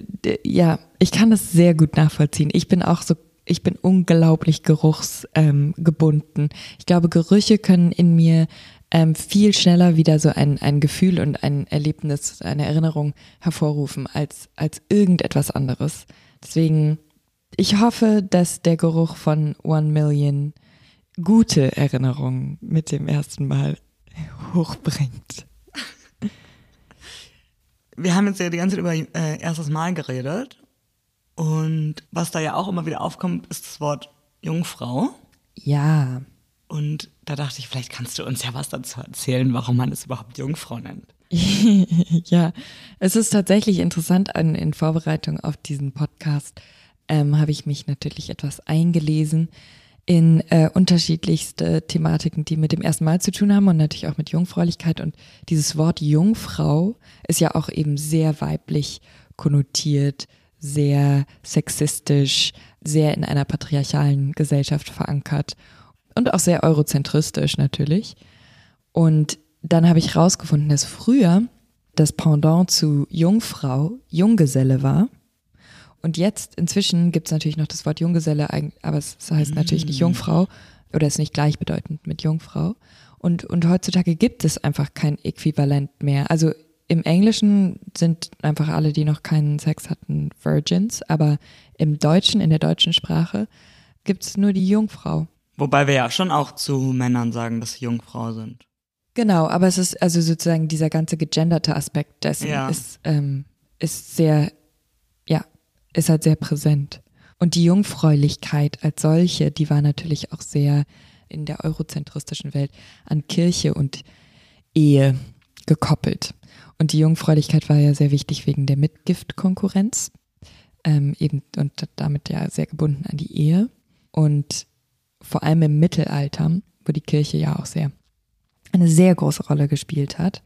ja, ich kann das sehr gut nachvollziehen. Ich bin auch so, ich bin unglaublich geruchsgebunden. Ähm, ich glaube, Gerüche können in mir ähm, viel schneller wieder so ein, ein Gefühl und ein Erlebnis, eine Erinnerung hervorrufen als, als irgendetwas anderes. Deswegen, ich hoffe, dass der Geruch von One Million gute Erinnerungen mit dem ersten Mal hochbringt. Wir haben jetzt ja die ganze Zeit über äh, erstes Mal geredet. Und was da ja auch immer wieder aufkommt, ist das Wort Jungfrau. Ja, Und da dachte ich, vielleicht kannst du uns ja was dazu erzählen, warum man es überhaupt Jungfrau nennt. ja, es ist tatsächlich interessant, an, in Vorbereitung auf diesen Podcast ähm, habe ich mich natürlich etwas eingelesen in äh, unterschiedlichste Thematiken, die mit dem ersten Mal zu tun haben und natürlich auch mit Jungfräulichkeit. Und dieses Wort Jungfrau ist ja auch eben sehr weiblich konnotiert, sehr sexistisch, sehr in einer patriarchalen Gesellschaft verankert und auch sehr eurozentristisch natürlich. Und dann habe ich rausgefunden, dass früher das Pendant zu Jungfrau Junggeselle war. Und jetzt, inzwischen gibt es natürlich noch das Wort Junggeselle, aber es heißt natürlich nicht Jungfrau oder ist nicht gleichbedeutend mit Jungfrau. Und, und heutzutage gibt es einfach kein Äquivalent mehr. Also im Englischen sind einfach alle, die noch keinen Sex hatten, Virgins, aber im Deutschen, in der deutschen Sprache, gibt es nur die Jungfrau. Wobei wir ja schon auch zu Männern sagen, dass sie Jungfrau sind. Genau, aber es ist also sozusagen dieser ganze gegenderte Aspekt dessen Ja. ist, ähm, ist sehr, ja, ist halt sehr präsent. Und die Jungfräulichkeit als solche, die war natürlich auch sehr in der eurozentristischen Welt an Kirche und Ehe gekoppelt. Und die Jungfräulichkeit war ja sehr wichtig wegen der Mitgiftkonkurrenz, ähm, eben und damit ja sehr gebunden an die Ehe. Und vor allem im Mittelalter, wo die Kirche ja auch sehr eine sehr große Rolle gespielt hat,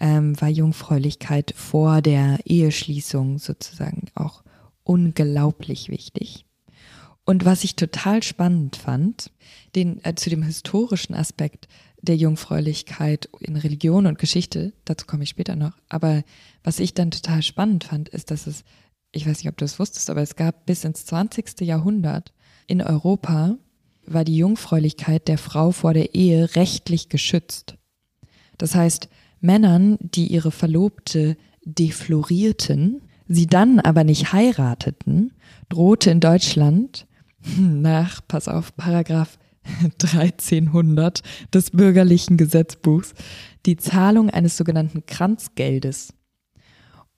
ähm, war Jungfräulichkeit vor der Eheschließung sozusagen auch unglaublich wichtig. Und was ich total spannend fand, den, äh, zu dem historischen Aspekt der Jungfräulichkeit in Religion und Geschichte, dazu komme ich später noch, aber was ich dann total spannend fand, ist, dass es, ich weiß nicht, ob du das wusstest, aber es gab bis ins 20. Jahrhundert in Europa war die Jungfräulichkeit der Frau vor der Ehe rechtlich geschützt. Das heißt, Männern, die ihre Verlobte deflorierten, sie dann aber nicht heirateten, drohte in Deutschland nach, pass auf, Paragraph 1300 des bürgerlichen Gesetzbuchs die Zahlung eines sogenannten Kranzgeldes.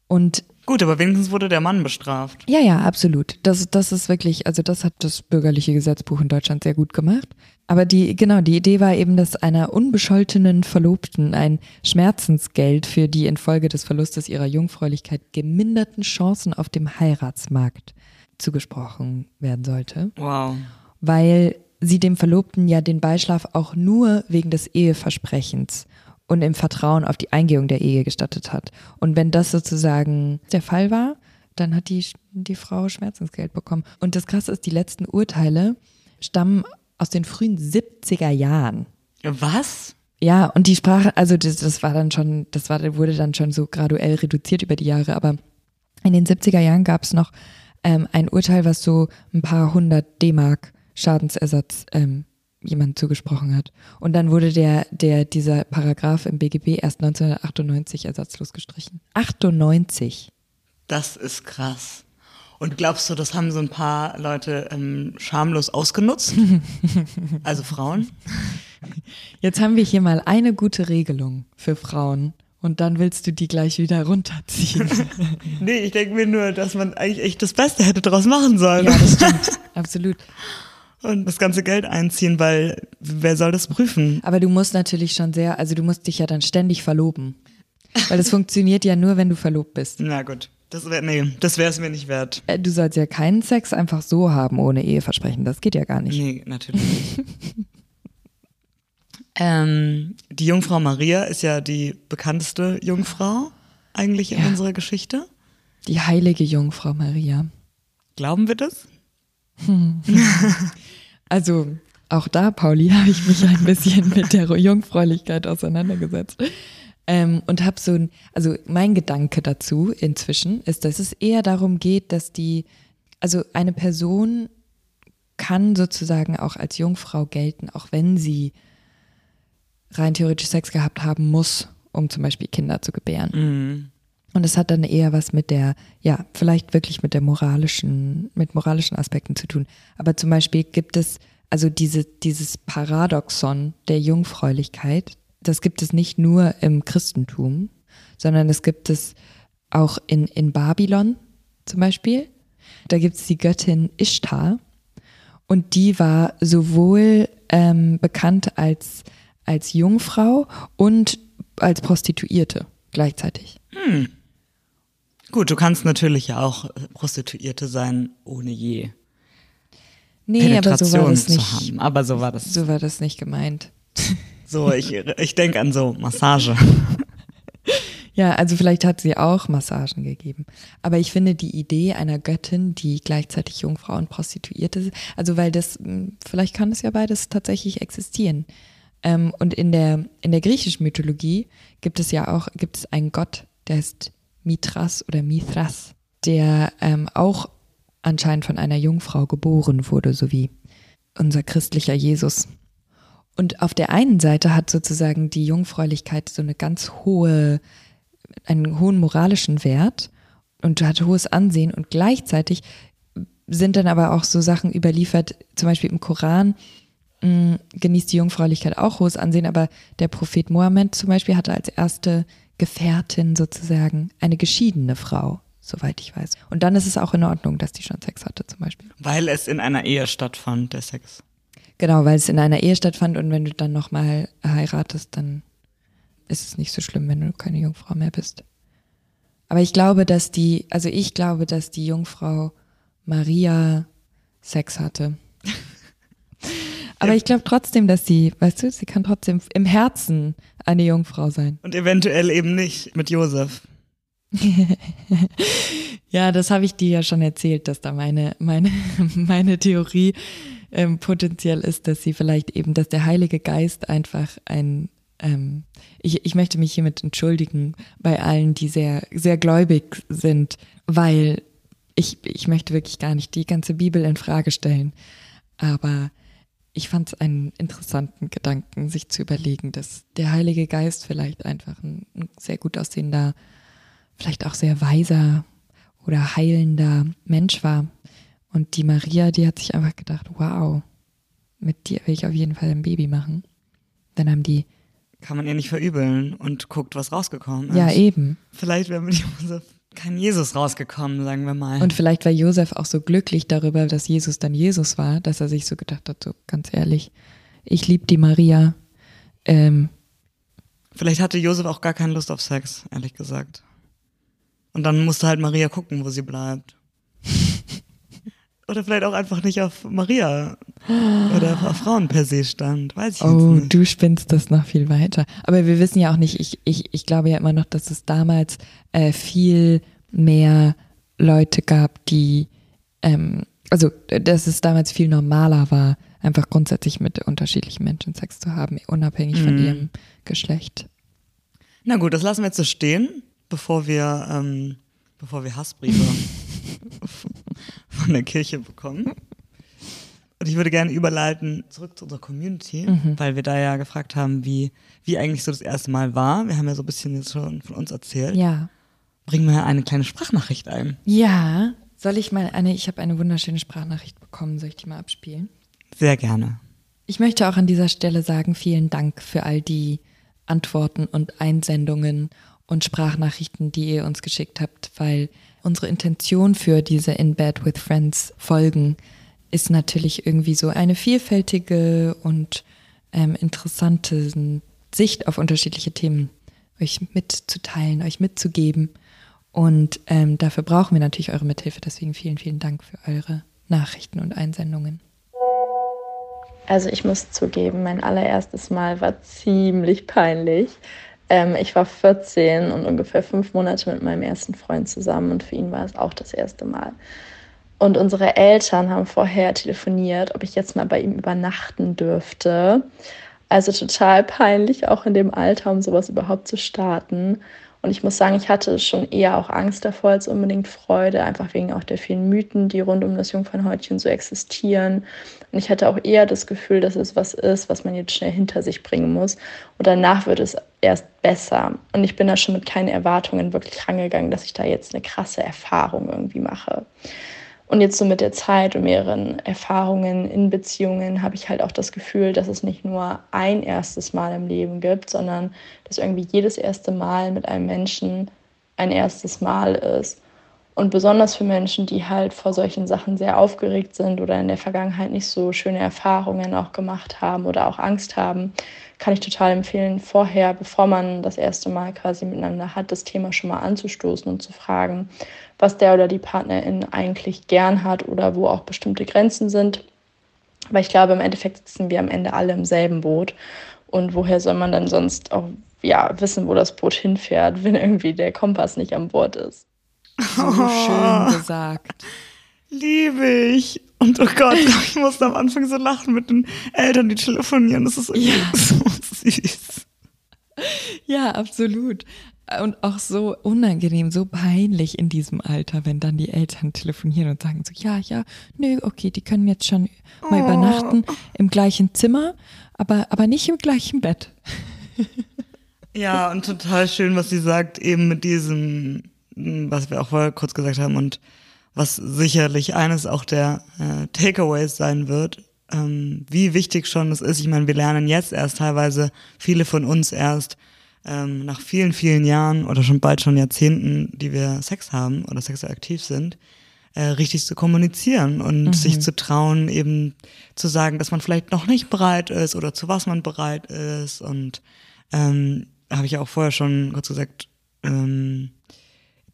Und Gut, aber wenigstens wurde der Mann bestraft. ja, ja, absolut. Das, das ist wirklich, also das hat das bürgerliche Gesetzbuch in Deutschland sehr gut gemacht. Aber die, genau, die Idee war eben, dass einer unbescholtenen Verlobten ein Schmerzensgeld für die infolge des Verlustes ihrer Jungfräulichkeit geminderten Chancen auf dem Heiratsmarkt zugesprochen werden sollte, Wow. weil sie dem Verlobten ja den Beischlaf auch nur wegen des Eheversprechens und im Vertrauen auf die Eingehung der Ehe gestattet hat. Und wenn das sozusagen der Fall war, dann hat die, die Frau Schmerzensgeld bekommen. Und das Krasse ist, die letzten Urteile stammen aus den frühen 70er Jahren. Was? Ja, und die Sprache, also das, das war dann schon, das war, wurde dann schon so graduell reduziert über die Jahre, aber in den 70er Jahren gab es noch ähm, ein Urteil, was so ein paar hundert D-Mark Schadensersatz ähm, jemand zugesprochen hat. Und dann wurde der, der, dieser Paragraph im BGB erst 1998 ersatzlos gestrichen. 98. Das ist krass. Und glaubst du, das haben so ein paar Leute ähm, schamlos ausgenutzt? also Frauen? Jetzt haben wir hier mal eine gute Regelung für Frauen und dann willst du die gleich wieder runterziehen. nee, ich denke mir nur, dass man eigentlich echt das Beste hätte daraus machen sollen. ja, das stimmt. Absolut. Und das ganze Geld einziehen, weil wer soll das prüfen? Aber du musst natürlich schon sehr, also du musst dich ja dann ständig verloben. Weil das funktioniert ja nur, wenn du verlobt bist. Na gut, das wäre nee, das wäre es mir nicht wert. Äh, Du sollst ja keinen Sex einfach so haben ohne Eheversprechen. Das geht ja gar nicht. Nee, natürlich nicht. ähm, die Jungfrau Maria ist ja die bekannteste Jungfrau eigentlich in Ja. unserer Geschichte. Die heilige Jungfrau Maria. Glauben wir das? Also auch da, Pauli, habe ich mich ein bisschen mit der Jungfräulichkeit auseinandergesetzt. Ähm, und habe so ein, also mein Gedanke dazu inzwischen ist, dass es eher darum geht, dass die, also eine Person kann sozusagen auch als Jungfrau gelten, auch wenn sie rein theoretisch Sex gehabt haben muss, um zum Beispiel Kinder zu gebären. Und es hat dann eher was mit der, ja, vielleicht wirklich mit der moralischen, mit moralischen Aspekten zu tun. Aber zum Beispiel gibt es, also diese, dieses Paradoxon der Jungfräulichkeit, das gibt es nicht nur im Christentum, sondern es gibt es auch in, in Babylon zum Beispiel. Da gibt es die Göttin Ishtar und die war sowohl ähm, bekannt als, als Jungfrau und als Prostituierte gleichzeitig. Gut, du kannst natürlich ja auch äh, Prostituierte sein, ohne je Nee, aber so war das nicht. haben. Aber so war das. So war das nicht gemeint. So, ich, ich denke an so Massage. Ja, also vielleicht hat sie auch Massagen gegeben. Aber ich finde die Idee einer Göttin, die gleichzeitig Jungfrau und Prostituierte ist, also weil das, mh, vielleicht kann es ja beides tatsächlich existieren. Ähm, und in der, in der griechischen Mythologie gibt es ja auch, gibt es einen Gott, der heißt Mithras oder Mithras, der ähm, auch anscheinend von einer Jungfrau geboren wurde, so wie unser christlicher Jesus. Und auf der einen Seite hat sozusagen die Jungfräulichkeit so eine ganz hohe, einen hohen moralischen Wert und hat hohes Ansehen und gleichzeitig sind dann aber auch so Sachen überliefert, zum Beispiel im Koran mh, genießt die Jungfräulichkeit auch hohes Ansehen, aber der Prophet Mohammed zum Beispiel hatte als erste Gefährtin sozusagen eine geschiedene Frau, soweit ich weiß. Und dann ist es auch in Ordnung, dass die schon Sex hatte zum Beispiel. Weil es in einer Ehe stattfand, der Sex. Genau, weil es in einer Ehe stattfand und wenn du dann nochmal heiratest, dann ist es nicht so schlimm, wenn du keine Jungfrau mehr bist. Aber ich glaube, dass die, also ich glaube, dass die Jungfrau Maria Sex hatte. Aber ich glaube trotzdem, dass sie, weißt du, sie kann trotzdem im Herzen eine Jungfrau sein. Und eventuell eben nicht mit Josef. Ja, das habe ich dir ja schon erzählt, dass da meine, meine, meine Theorie ähm, potenziell ist, dass sie vielleicht eben, dass der Heilige Geist einfach ein, ähm, ich, ich möchte mich hiermit entschuldigen bei allen, die sehr, sehr gläubig sind, weil ich, ich möchte wirklich gar nicht die ganze Bibel in Frage stellen. Aber ich fand es einen interessanten Gedanken, sich zu überlegen, dass der Heilige Geist vielleicht einfach ein, ein sehr gut aussehender, vielleicht auch sehr weiser oder heilender Mensch war. Und die Maria, die hat sich einfach gedacht, wow, mit dir will ich auf jeden Fall ein Baby machen. Dann haben die, Kann man ihr nicht verübeln und guckt, was rausgekommen ist. ja eben. Vielleicht wäre mit Josef kein Jesus rausgekommen, sagen wir mal. Und vielleicht war Josef auch so glücklich darüber, dass Jesus dann Jesus war, dass er sich so gedacht hat, so ganz ehrlich, ich liebe die Maria. Ähm, Vielleicht hatte Josef auch gar keine Lust auf Sex, ehrlich gesagt. Und dann musste halt Maria gucken, wo sie bleibt. Oder vielleicht auch einfach nicht auf Maria oder auf Frauen per se stand. Weiß ich oh, nicht. du spinnst das noch viel weiter. Aber wir wissen ja auch nicht, ich, ich, ich glaube ja immer noch, dass es damals äh, viel mehr Leute gab, die, ähm, also äh, dass es damals viel normaler war, einfach grundsätzlich mit unterschiedlichen Menschen Sex zu haben, unabhängig von Mhm. ihrem Geschlecht. Na gut, das lassen wir jetzt so stehen, bevor wir, ähm, bevor wir Hassbriefe von der Kirche bekommen. Und ich würde gerne überleiten zurück zu unserer Community, weil wir da ja gefragt haben, wie, wie eigentlich so das erste Mal war. Wir haben ja so ein bisschen jetzt schon von uns erzählt. Ja. Bringen wir eine kleine Sprachnachricht ein. Ja, Soll ich mal eine, ich habe eine wunderschöne Sprachnachricht bekommen, soll ich die mal abspielen? Sehr gerne. Ich möchte auch an dieser Stelle sagen, vielen Dank für all die Antworten und Einsendungen und Sprachnachrichten, die ihr uns geschickt habt, weil unsere Intention für diese In Bed with Friends Folgen ist natürlich irgendwie so eine vielfältige und ähm, interessante Sicht auf unterschiedliche Themen euch mitzuteilen, euch mitzugeben. Und ähm, dafür brauchen wir natürlich eure Mithilfe. Deswegen vielen, vielen Dank für eure Nachrichten und Einsendungen. Also ich muss zugeben, mein allererstes Mal war ziemlich peinlich. Ähm, ich war 14 und ungefähr fünf Monate mit meinem ersten Freund zusammen und für ihn war es auch das erste Mal. Und unsere Eltern haben vorher telefoniert, ob ich jetzt mal bei ihm übernachten dürfte. Also total peinlich, auch in dem Alter, um sowas überhaupt zu starten. Und ich muss sagen, ich hatte schon eher auch Angst davor als unbedingt Freude, einfach wegen auch der vielen Mythen, die rund um das Jungfernhäutchen so existieren. Und ich hatte auch eher das Gefühl, dass es was ist, was man jetzt schnell hinter sich bringen muss. Und danach wird es erst besser. Und ich bin da schon mit keinen Erwartungen wirklich rangegangen, dass ich da jetzt eine krasse Erfahrung irgendwie mache. Und jetzt so mit der Zeit und mehreren Erfahrungen in Beziehungen habe ich halt auch das Gefühl, dass es nicht nur ein erstes Mal im Leben gibt, sondern dass irgendwie jedes erste Mal mit einem Menschen ein erstes Mal ist. Und besonders für Menschen, die halt vor solchen Sachen sehr aufgeregt sind oder in der Vergangenheit nicht so schöne Erfahrungen auch gemacht haben oder auch Angst haben, kann ich total empfehlen, vorher, bevor man das erste Mal quasi miteinander hat, das Thema schon mal anzustoßen und zu fragen, was der oder die Partnerin eigentlich gern hat oder wo auch bestimmte Grenzen sind. Weil ich glaube, im Endeffekt sitzen wir am Ende alle im selben Boot. Und woher soll man dann sonst auch ja, wissen, wo das Boot hinfährt, wenn irgendwie der Kompass nicht an Bord ist? So oh, schön gesagt. Liebe ich. Und oh Gott, ich musste am Anfang so lachen mit den Eltern, die telefonieren. Das ist irgendwie ja. so süß. Ja, absolut und auch so unangenehm, so peinlich in diesem Alter, wenn dann die Eltern telefonieren und sagen so, ja, ja, nö, okay, die können jetzt schon mal oh. übernachten im gleichen Zimmer, aber, aber nicht im gleichen Bett. Ja, und total schön, was sie sagt, eben mit diesem, was wir auch vorher kurz gesagt haben und was sicherlich eines auch der äh, Takeaways sein wird, ähm, wie wichtig schon es ist. Ich meine, wir lernen jetzt erst teilweise, viele von uns erst, ähm, nach vielen, vielen Jahren oder schon bald schon Jahrzehnten, die wir Sex haben oder sexuell aktiv sind, äh, richtig zu kommunizieren und mhm. sich zu trauen, eben zu sagen, dass man vielleicht noch nicht bereit ist oder zu was man bereit ist. Und ähm, habe ich auch vorher schon kurz gesagt, ähm,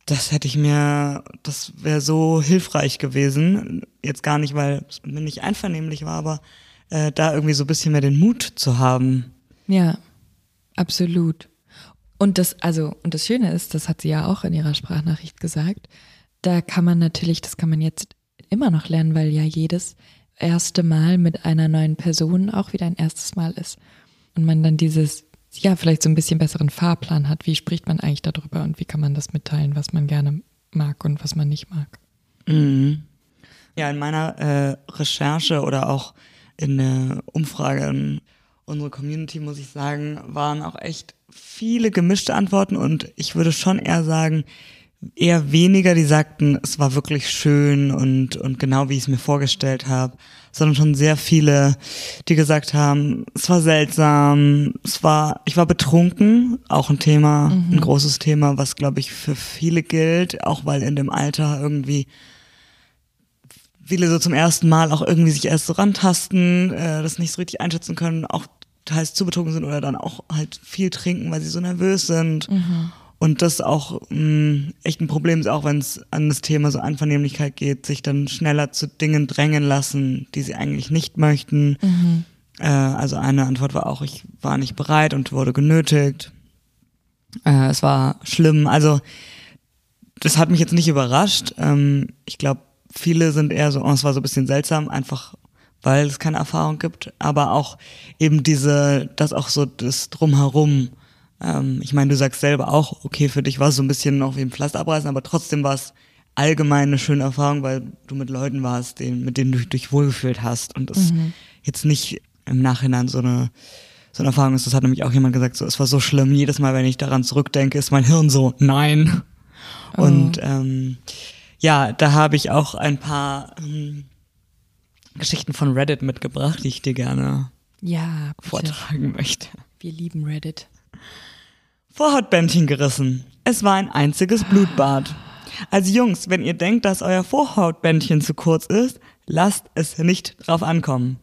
das hätte ich mir, das wäre so hilfreich gewesen. Jetzt gar nicht, weil es mir nicht einvernehmlich war, aber äh, da irgendwie so ein bisschen mehr den Mut zu haben. Ja, absolut. Und das, also, und das Schöne ist, das hat sie ja auch in ihrer Sprachnachricht gesagt, da kann man natürlich, das kann man jetzt immer noch lernen, weil ja jedes erste Mal mit einer neuen Person auch wieder ein erstes Mal ist. Und man dann dieses, ja, vielleicht so ein bisschen besseren Fahrplan hat. Wie spricht man eigentlich darüber und wie kann man das mitteilen, was man gerne mag und was man nicht mag? Mhm. Ja, in meiner äh, Recherche oder auch in der Umfrage in unserer Community, muss ich sagen, waren auch echt viele gemischte Antworten und ich würde schon eher sagen, eher weniger, die sagten, es war wirklich schön und, und genau wie ich es mir vorgestellt habe, sondern schon sehr viele, die gesagt haben, es war seltsam, es war, ich war betrunken, auch ein Thema, mhm. ein großes Thema, was glaube ich für viele gilt, auch weil in dem Alter irgendwie viele so zum ersten Mal auch irgendwie sich erst so rantasten, äh, das nicht so richtig einschätzen können, auch teils zu betrunken sind oder dann auch halt viel trinken, weil sie so nervös sind. Mhm. Und das auch mh, mm, echt ein Problem ist, auch wenn es an das Thema so Einvernehmlichkeit geht, sich dann schneller zu Dingen drängen lassen, die sie eigentlich nicht möchten. Mhm. Äh, also eine Antwort war auch, ich war nicht bereit und wurde genötigt. Äh, es war schlimm. Also das hat mich jetzt nicht überrascht. Ähm, ich glaube, viele sind eher so, oh, es war so ein bisschen seltsam, einfach weil es keine Erfahrung gibt, aber auch eben diese, das auch so das Drumherum. Ähm, ich meine, du sagst selber auch, okay, für dich war es so ein bisschen noch wie ein Pflaster abreißen, aber trotzdem war es allgemein eine schöne Erfahrung, weil du mit Leuten warst, denen, mit denen du dich wohlgefühlt hast und es mhm. jetzt nicht im Nachhinein so eine so eine Erfahrung ist. Das hat nämlich auch jemand gesagt, so es war so schlimm. Jedes Mal, wenn ich daran zurückdenke, ist mein Hirn so nein. Oh. Und ähm, ja, da habe ich auch ein paar ähm, Geschichten von Reddit mitgebracht, die ich dir gerne Ja, bitte. vortragen möchte. Wir lieben Reddit. Vorhautbändchen gerissen. Es war ein einziges Blutbad. Also Jungs, wenn ihr denkt, dass euer Vorhautbändchen zu kurz ist, lasst es nicht drauf ankommen.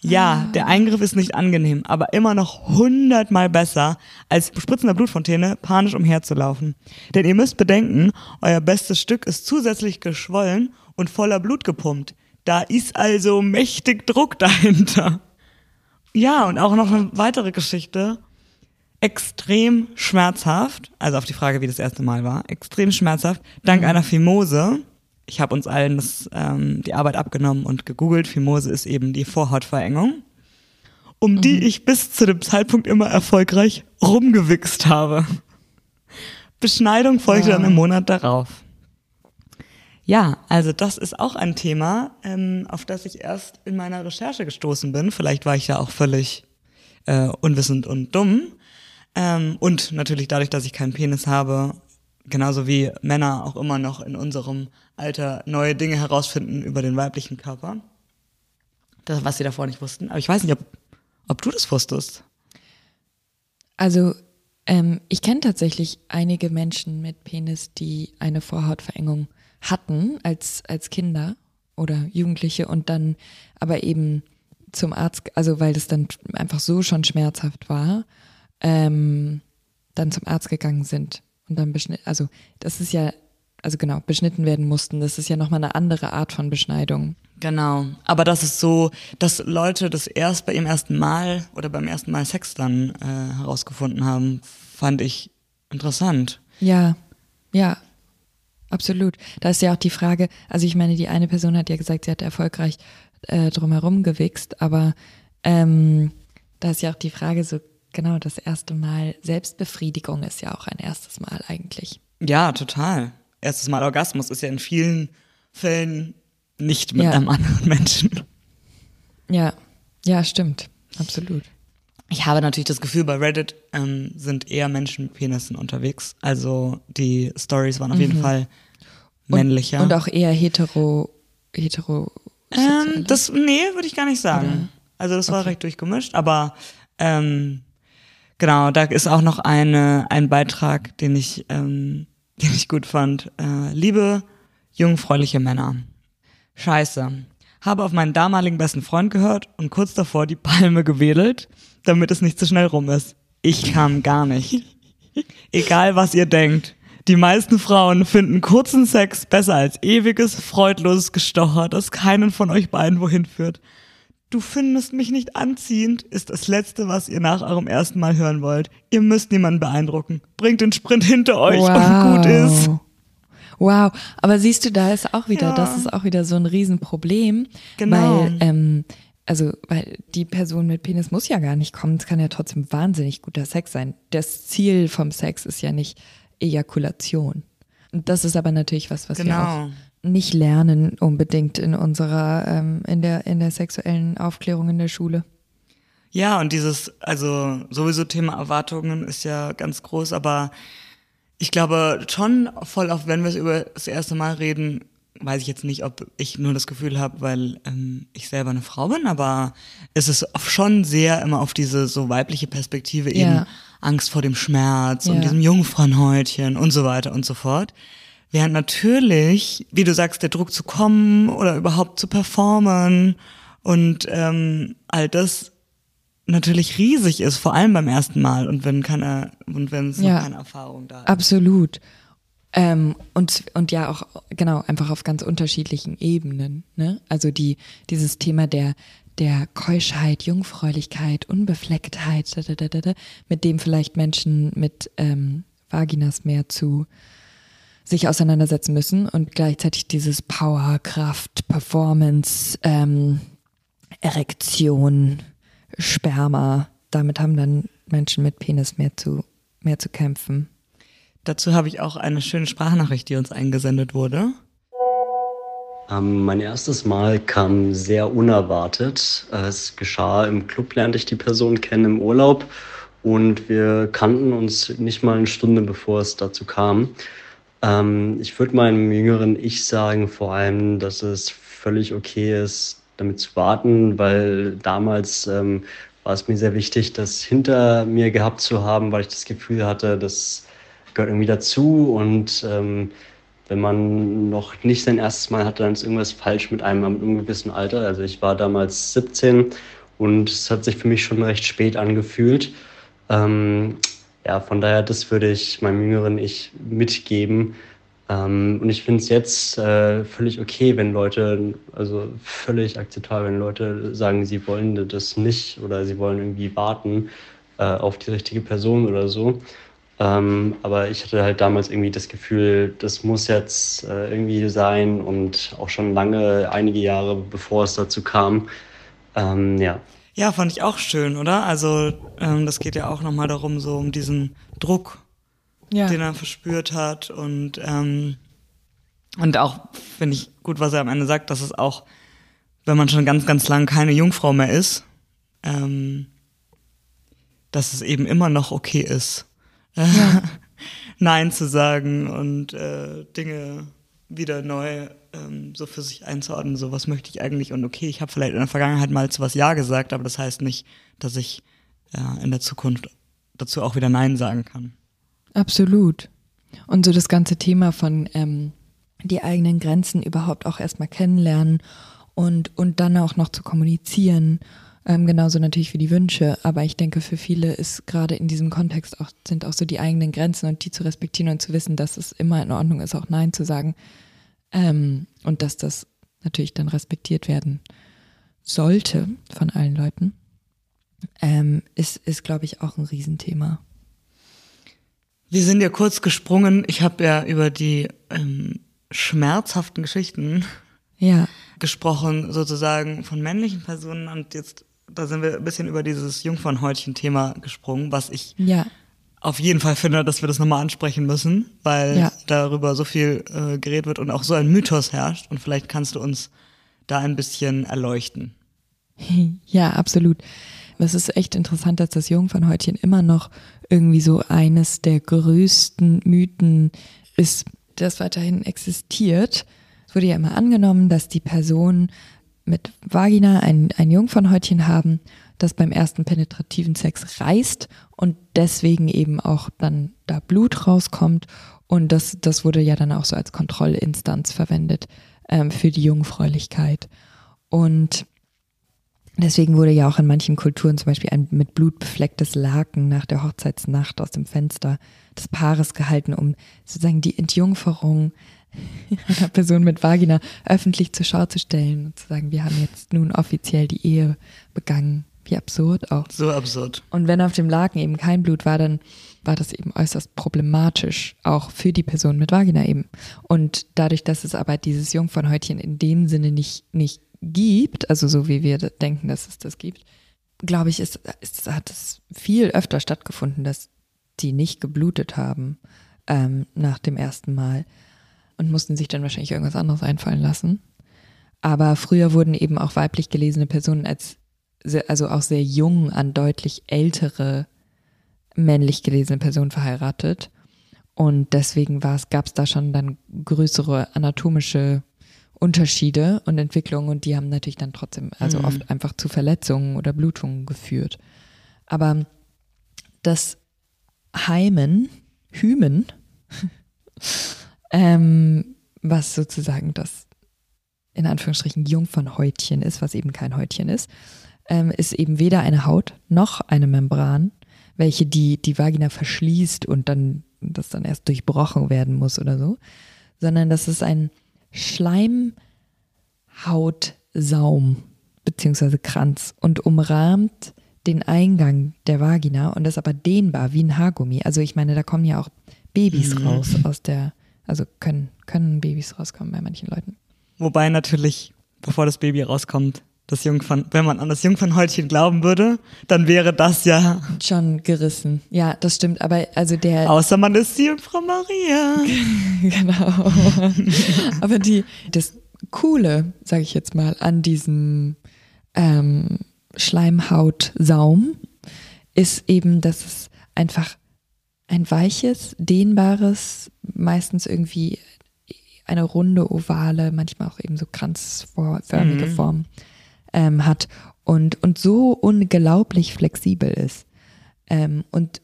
Ja, der Eingriff ist nicht angenehm, aber immer noch hundertmal besser, als spritzender Blutfontäne panisch umherzulaufen. Denn ihr müsst bedenken, euer bestes Stück ist zusätzlich geschwollen und voller Blut gepumpt. Da ist also mächtig Druck dahinter. Ja, und auch noch eine weitere Geschichte extrem schmerzhaft, also auf die Frage, wie das erste Mal war, extrem schmerzhaft, dank einer Phimose. Ich habe uns allen das, ähm, die Arbeit abgenommen und gegoogelt. Phimose ist eben die Vorhautverengung, um die ich bis zu dem Zeitpunkt immer erfolgreich rumgewichst habe. Beschneidung folgte Ja. dann im Monat darauf. Ja, also das ist auch ein Thema, ähm, auf das ich erst in meiner Recherche gestoßen bin. Vielleicht war ich ja auch völlig äh, unwissend und dumm. Ähm, und natürlich dadurch, dass ich keinen Penis habe, genauso wie Männer auch immer noch in unserem Alter neue Dinge herausfinden über den weiblichen Körper. Das, was sie davor nicht wussten. Aber ich weiß nicht, ob, ob du das wusstest. Also, ähm, ich kenne tatsächlich einige Menschen mit Penis, die eine Vorhautverengung hatten als, als Kinder oder Jugendliche und dann aber eben zum Arzt, also weil das dann einfach so schon schmerzhaft war, ähm, dann zum Arzt gegangen sind und dann beschnitten, also das ist ja, also genau, beschnitten werden mussten. Das ist ja nochmal eine andere Art von Beschneidung. Genau. Aber das ist so, dass Leute das erst bei ihrem ersten Mal oder beim ersten Mal Sex dann äh, herausgefunden haben, fand ich interessant. Ja, ja, absolut. Da ist ja auch die Frage, also ich meine, die eine Person hat ja gesagt, sie hat erfolgreich äh, drumherum gewichst, aber ähm, da ist ja auch die Frage so, genau, das erste Mal Selbstbefriedigung ist ja auch ein erstes Mal eigentlich. Ja, total. Erstes Mal Orgasmus ist ja in vielen Fällen nicht mit Ja. einem anderen Menschen. Ja, ja, stimmt, absolut. Ich habe natürlich das Gefühl, bei Reddit ähm, sind eher Menschen mit Penissen unterwegs. Also die Stories waren auf jeden Fall männlicher. Und auch eher hetero, hetero. Ähm, das, nee, würde ich gar nicht sagen. Also das war Okay. recht durchgemischt, aber ähm, genau, da ist auch noch eine, ein Beitrag, den ich, ähm, den ich gut fand. Äh, liebe jungfräuliche Männer. Scheiße. Habe auf meinen damaligen besten Freund gehört und kurz davor die Palme gewedelt, damit es nicht zu schnell rum ist. Ich kam gar nicht. Egal was ihr denkt. Die meisten Frauen finden kurzen Sex besser als ewiges, freudloses Gestocher, das keinen von euch beiden wohin führt. Du findest mich nicht anziehend, ist das Letzte, was ihr nach eurem ersten Mal hören wollt. Ihr müsst niemanden beeindrucken. Bringt den Sprint hinter euch und gut ist. Wow, aber siehst du, da ist auch wieder, Ja. das ist auch wieder so ein Riesenproblem, Genau. weil ähm, also weil die Person mit Penis muss ja gar nicht kommen, es kann ja trotzdem wahnsinnig guter Sex sein. Das Ziel vom Sex ist ja nicht Ejakulation. Und das ist aber natürlich was, was wir Genau. auch nicht lernen unbedingt in unserer ähm, in der in der sexuellen Aufklärung in der Schule. Ja, und dieses, also sowieso Thema Erwartungen ist ja ganz groß, aber ich glaube schon voll auf, wenn wir es über das erste Mal reden, weiß ich jetzt nicht, ob ich nur das Gefühl habe, weil ähm, ich selber eine Frau bin, aber es ist schon sehr immer auf diese so weibliche Perspektive eben Ja. Angst vor dem Schmerz Ja. und diesem Jungfrauenhäutchen und so weiter und so fort. Während natürlich, wie du sagst, der Druck zu kommen oder überhaupt zu performen und ähm, all das natürlich riesig ist, vor allem beim ersten Mal und wenn keine und wenn es Ja. noch keine Erfahrung da ist. Absolut. Ähm, und, und ja auch, genau, einfach auf ganz unterschiedlichen Ebenen. Ne? Also die, dieses Thema der, der Keuschheit, Jungfräulichkeit, Unbeflecktheit, da, da, da, da, da, mit dem vielleicht Menschen mit ähm, Vaginas mehr zu sich auseinandersetzen müssen und gleichzeitig dieses Power, Kraft, Performance, ähm, Erektion, Sperma, damit haben dann Menschen mit Penis mehr zu, mehr zu kämpfen. Dazu habe ich auch eine schöne Sprachnachricht, die uns eingesendet wurde. Ähm, mein erstes Mal kam sehr unerwartet. Es geschah im Club, lernte ich die Person kennen im Urlaub und wir kannten uns nicht mal eine Stunde bevor es dazu kam. Ähm, ich würde meinem jüngeren Ich sagen, vor allem, dass es völlig okay ist, damit zu warten, weil damals ähm, war es mir sehr wichtig, das hinter mir gehabt zu haben, weil ich das Gefühl hatte, das gehört irgendwie dazu und ähm, wenn man noch nicht sein erstes Mal hatte, dann ist irgendwas falsch mit einem mit einem gewissen Alter. Also ich war damals 17 und es hat sich für mich schon recht spät angefühlt. Ähm, ja, von daher, das würde ich meinem jüngeren Ich mitgeben. Ähm, und ich finde es jetzt äh, völlig okay, wenn Leute, also völlig akzeptabel, wenn Leute sagen, sie wollen das nicht oder sie wollen irgendwie warten äh, auf die richtige Person oder so. Ähm, aber ich hatte halt damals irgendwie das Gefühl, das muss jetzt äh, irgendwie sein und auch schon lange, einige Jahre bevor es dazu kam. Ähm, ja. Ja, fand ich auch schön, oder? Also ähm, das geht ja auch nochmal darum, so um diesen Druck, ja. den er verspürt hat und ähm, und auch finde ich gut, was er am Ende sagt, dass es auch, wenn man schon ganz, ganz lang keine Jungfrau mehr ist, ähm, dass es eben immer noch okay ist, ja. Nein zu sagen und äh, Dinge wieder neu ähm, so für sich einzuordnen, so was möchte ich eigentlich und okay, ich habe vielleicht in der Vergangenheit mal zu was Ja gesagt, aber das heißt nicht, dass ich ja, in der Zukunft dazu auch wieder Nein sagen kann. Absolut. Und so das ganze Thema von ähm, die eigenen Grenzen überhaupt auch erstmal kennenlernen und, und dann auch noch zu kommunizieren ähm, genauso natürlich für die Wünsche, aber ich denke, für viele ist gerade in diesem Kontext auch, sind auch so die eigenen Grenzen und die zu respektieren und zu wissen, dass es immer in Ordnung ist, auch Nein zu sagen. Ähm, und dass das natürlich dann respektiert werden sollte von allen Leuten, ähm, ist, ist glaube ich, auch ein Riesenthema. Wir sind ja kurz gesprungen. Ich habe ja über die ähm, schmerzhaften Geschichten ja. gesprochen, sozusagen von männlichen Personen und jetzt da sind wir ein bisschen über dieses Jungfernhäutchen-Thema gesprungen, was ich ja. Auf jeden Fall finde, dass wir das nochmal ansprechen müssen, weil ja. darüber so viel äh, geredet wird und auch so ein Mythos herrscht. Und vielleicht kannst du uns da ein bisschen erleuchten. Ja, absolut. Es ist echt interessant, dass das Jungfernhäutchen immer noch irgendwie so eines der größten Mythen ist, das weiterhin existiert. Es wurde ja immer angenommen, dass die Person mit Vagina ein, ein Jungfernhäutchen haben, das beim ersten penetrativen Sex reißt und deswegen eben auch dann da Blut rauskommt. Und das, das wurde ja dann auch so als Kontrollinstanz verwendet ähm, für die Jungfräulichkeit. Und deswegen wurde ja auch in manchen Kulturen zum Beispiel ein mit Blut beflecktes Laken nach der Hochzeitsnacht aus dem Fenster des Paares gehalten, um sozusagen die Entjungferung einer Person mit Vagina öffentlich zur Schau zu stellen und zu sagen, wir haben jetzt nun offiziell die Ehe begangen. Wie absurd auch. So absurd. Und wenn auf dem Laken eben kein Blut war, dann war das eben äußerst problematisch, auch für die Person mit Vagina eben. Und dadurch, dass es aber dieses Jungfernhäutchen in dem Sinne nicht, nicht gibt, also so wie wir denken, dass es das gibt, glaube ich, ist, ist, hat es viel öfter stattgefunden, dass die nicht geblutet haben ähm, nach dem ersten Mal und mussten sich dann wahrscheinlich irgendwas anderes einfallen lassen. Aber früher wurden eben auch weiblich gelesene Personen als, sehr, also auch sehr jung an deutlich ältere männlich gelesene Personen verheiratet. Und deswegen gab es da schon dann größere anatomische Unterschiede und Entwicklungen und die haben natürlich dann trotzdem, also mhm. oft einfach zu Verletzungen oder Blutungen geführt. Aber das Heimen, Hymen, ähm, was sozusagen das in Anführungsstrichen Jungfernhäutchen ist, was eben kein Häutchen ist, ähm, ist eben weder eine Haut noch eine Membran, welche die, die Vagina verschließt und dann das dann erst durchbrochen werden muss oder so, sondern das ist ein Schleimhautsaum beziehungsweise Kranz und umrahmt den Eingang der Vagina und ist aber dehnbar wie ein Haargummi. Also ich meine, da kommen ja auch Babys mhm. raus aus der also können, können Babys rauskommen bei manchen Leuten. Wobei natürlich, bevor das Baby rauskommt, das Jungfern, wenn man an das Jungfernhäutchen glauben würde, dann wäre das ja schon gerissen. Ja, das stimmt. Aber also der außer man ist die Jungfrau Maria. genau. aber die das Coole, sage ich jetzt mal, an diesem ähm, Schleimhautsaum ist eben, dass es einfach ein weiches, dehnbares, meistens irgendwie eine runde, ovale, manchmal auch eben so kranzförmige Mhm. Form ähm, hat und, und so unglaublich flexibel ist. Ähm, und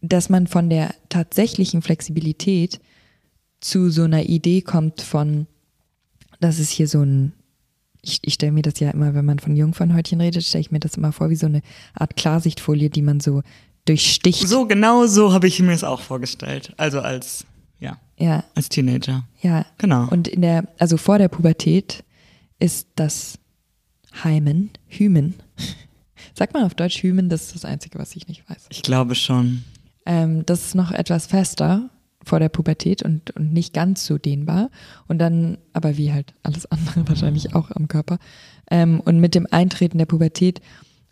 dass man von der tatsächlichen Flexibilität zu so einer Idee kommt von, das ist hier so ein, ich, ich stelle mir das ja immer, wenn man von Jungfernhäutchen redet, stelle ich mir das immer vor wie so eine Art Klarsichtfolie, die man so durchsticht. So, genau so habe ich mir es auch vorgestellt. Also als, ja, Ja, als Teenager. ja. Genau. Und in der, also vor der Pubertät ist das Hymen, Hymen. Sagt man auf Deutsch Hymen, das ist das Einzige, was ich nicht weiß. Ich glaube schon. Ähm, das ist noch etwas fester vor der Pubertät und, und nicht ganz so dehnbar. Und dann, aber wie halt alles andere wahrscheinlich auch am Körper. Ähm, und mit dem Eintreten der Pubertät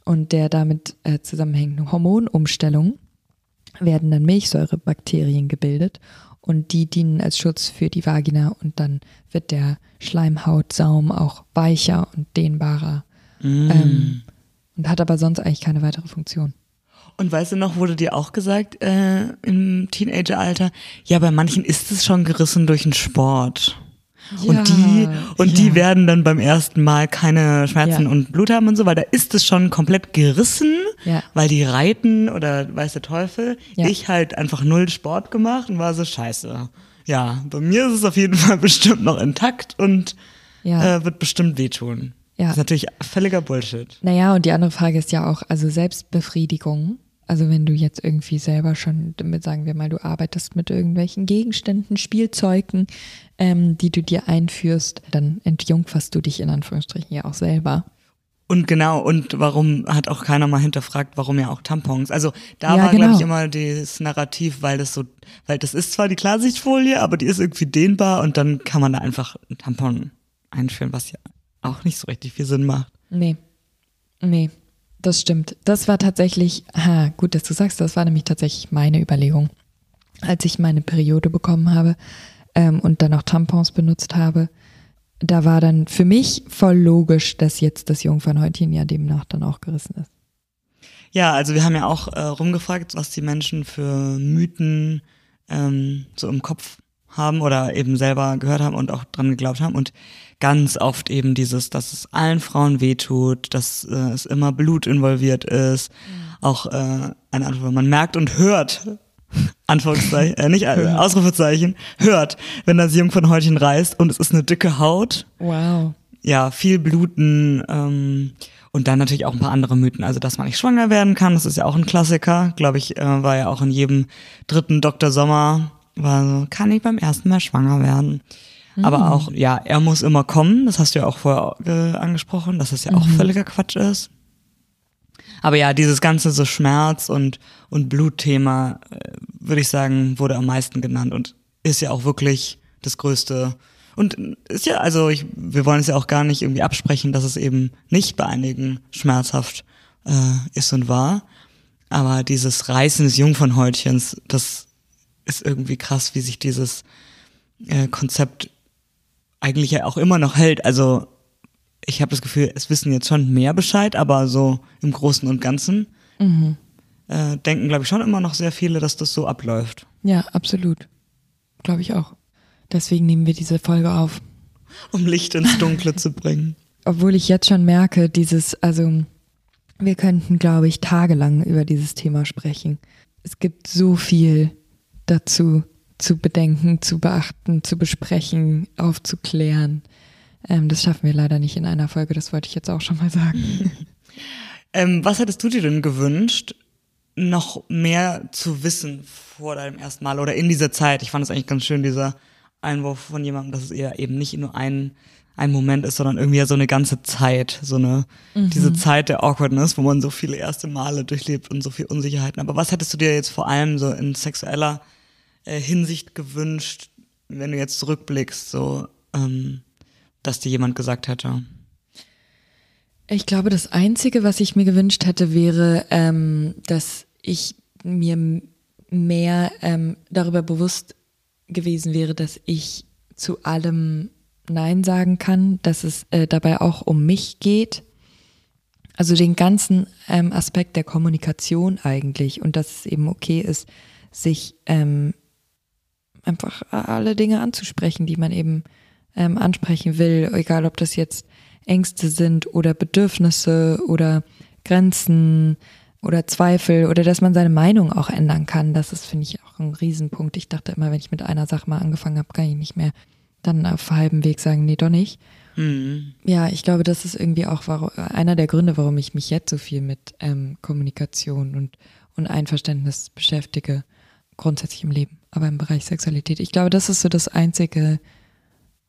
und der damit äh, zusammenhängenden Hormonumstellung werden dann Milchsäurebakterien gebildet und die dienen als Schutz für die Vagina und dann wird der Schleimhautsaum auch weicher und dehnbarer ähm, und hat aber sonst eigentlich keine weitere Funktion. Und weißt du noch, wurde dir auch gesagt äh, im Teenageralter, ja, bei manchen ist es schon gerissen durch den Sport. Ja, und die und ja. die werden dann beim ersten Mal keine Schmerzen Ja. und Blut haben und so, weil da ist es schon komplett gerissen, weil die reiten oder weiß der Teufel. Ich halt einfach null Sport gemacht und war so scheiße. Ja, bei mir ist es auf jeden Fall bestimmt noch intakt und Ja. äh, wird bestimmt wehtun. Ja. Das ist natürlich völliger Bullshit. Naja, und die andere Frage ist ja auch, also Selbstbefriedigung. Also wenn du jetzt irgendwie selber schon, damit sagen wir mal, du arbeitest mit irgendwelchen Gegenständen, Spielzeugen, ähm, die du dir einführst, dann entjungferst du dich in Anführungsstrichen ja auch selber. Und genau, und warum hat auch keiner mal hinterfragt, warum ja auch Tampons? Also da Ja, war, glaube genau. ich, immer das Narrativ, weil das so, weil das ist zwar die Klarsichtfolie, aber die ist irgendwie dehnbar und dann kann man da einfach einen Tampon einführen, was ja auch nicht so richtig viel Sinn macht. Nee. Nee, das stimmt. Das war tatsächlich, ha, gut, dass du sagst, das war nämlich tatsächlich meine Überlegung. Als ich meine Periode bekommen habe ähm, und dann auch Tampons benutzt habe, da war dann für mich voll logisch, dass jetzt das Jungfernhäutchen ja demnach dann auch gerissen ist. Ja, also wir haben ja auch äh, rumgefragt, was die Menschen für Mythen ähm, so im Kopf haben oder eben selber gehört haben und auch dran geglaubt haben. Und ganz oft eben dieses, dass es allen Frauen wehtut, dass äh, es immer Blut involviert ist. Auch äh, eine Antwort, man merkt und hört, Anführungszeichen, äh, nicht äh, Ausrufezeichen, hört, wenn das Jungfernhäutchen reißt und es ist eine dicke Haut Wow. ja, viel bluten ähm, und dann natürlich auch ein paar andere Mythen. Also, dass man nicht schwanger werden kann, das ist ja auch ein Klassiker. Glaube ich, äh, war ja auch in jedem dritten Dr. Sommer, war so, kann ich beim ersten Mal schwanger werden. Aber auch, ja, er muss immer kommen, das hast du ja auch vorher äh, angesprochen, dass das ja auch völliger Quatsch ist. Aber ja, dieses ganze so Schmerz und, und Blutthema, äh, würde ich sagen, wurde am meisten genannt und ist ja auch wirklich das größte. Und ist ja, also ich, wir wollen es ja auch gar nicht irgendwie absprechen, dass es eben nicht bei einigen schmerzhaft äh, ist und war. Aber dieses Reißen des Jungfernhäutchens, das ist irgendwie krass, wie sich dieses äh, Konzept eigentlich ja auch immer noch hält. Also ich habe das Gefühl, es wissen jetzt schon mehr Bescheid, aber so im Großen und Ganzen äh, denken, glaube ich, schon immer noch sehr viele, dass das so abläuft. Ja, absolut. Glaube ich auch. Deswegen nehmen wir diese Folge auf. Um Licht ins Dunkle zu bringen. Obwohl ich jetzt schon merke, dieses, also wir könnten, glaube ich, tagelang über dieses Thema sprechen. Es gibt so viel dazu zu bedenken, zu beachten, zu besprechen, aufzuklären. Ähm, das schaffen wir leider nicht in einer Folge, das wollte ich jetzt auch schon mal sagen. Ähm, was hättest du dir denn gewünscht, noch mehr zu wissen vor deinem ersten Mal oder in dieser Zeit? Ich fand es eigentlich ganz schön, dieser Einwurf von jemandem, dass es eher eben nicht nur ein, ein Moment ist, sondern irgendwie ja so eine ganze Zeit, so eine, diese Zeit der Awkwardness, wo man so viele erste Male durchlebt und so viel Unsicherheiten. Aber was hättest du dir jetzt vor allem so in sexueller äh, Hinsicht gewünscht, wenn du jetzt zurückblickst, so, ähm, dass dir jemand gesagt hätte? Ich glaube, das Einzige, was ich mir gewünscht hätte, wäre, ähm, dass ich mir mehr ähm, darüber bewusst gewesen wäre, dass ich zu allem Nein sagen kann, dass es äh, dabei auch um mich geht. Also den ganzen ähm, Aspekt der Kommunikation eigentlich und dass es eben okay ist, sich ähm, einfach alle Dinge anzusprechen, die man eben ähm, ansprechen will, egal ob das jetzt Ängste sind oder Bedürfnisse oder Grenzen oder Zweifel oder dass man seine Meinung auch ändern kann. Das ist, finde ich, auch ein Riesenpunkt. Ich dachte immer, wenn ich mit einer Sache mal angefangen habe, kann ich nicht mehr dann auf halbem Weg sagen, nee, doch nicht. Mhm. Ja, ich glaube, das ist irgendwie auch einer der Gründe, warum ich mich jetzt so viel mit ähm, Kommunikation und, und Einverständnis beschäftige, grundsätzlich im Leben, aber im Bereich Sexualität. Ich glaube, das ist so das Einzige,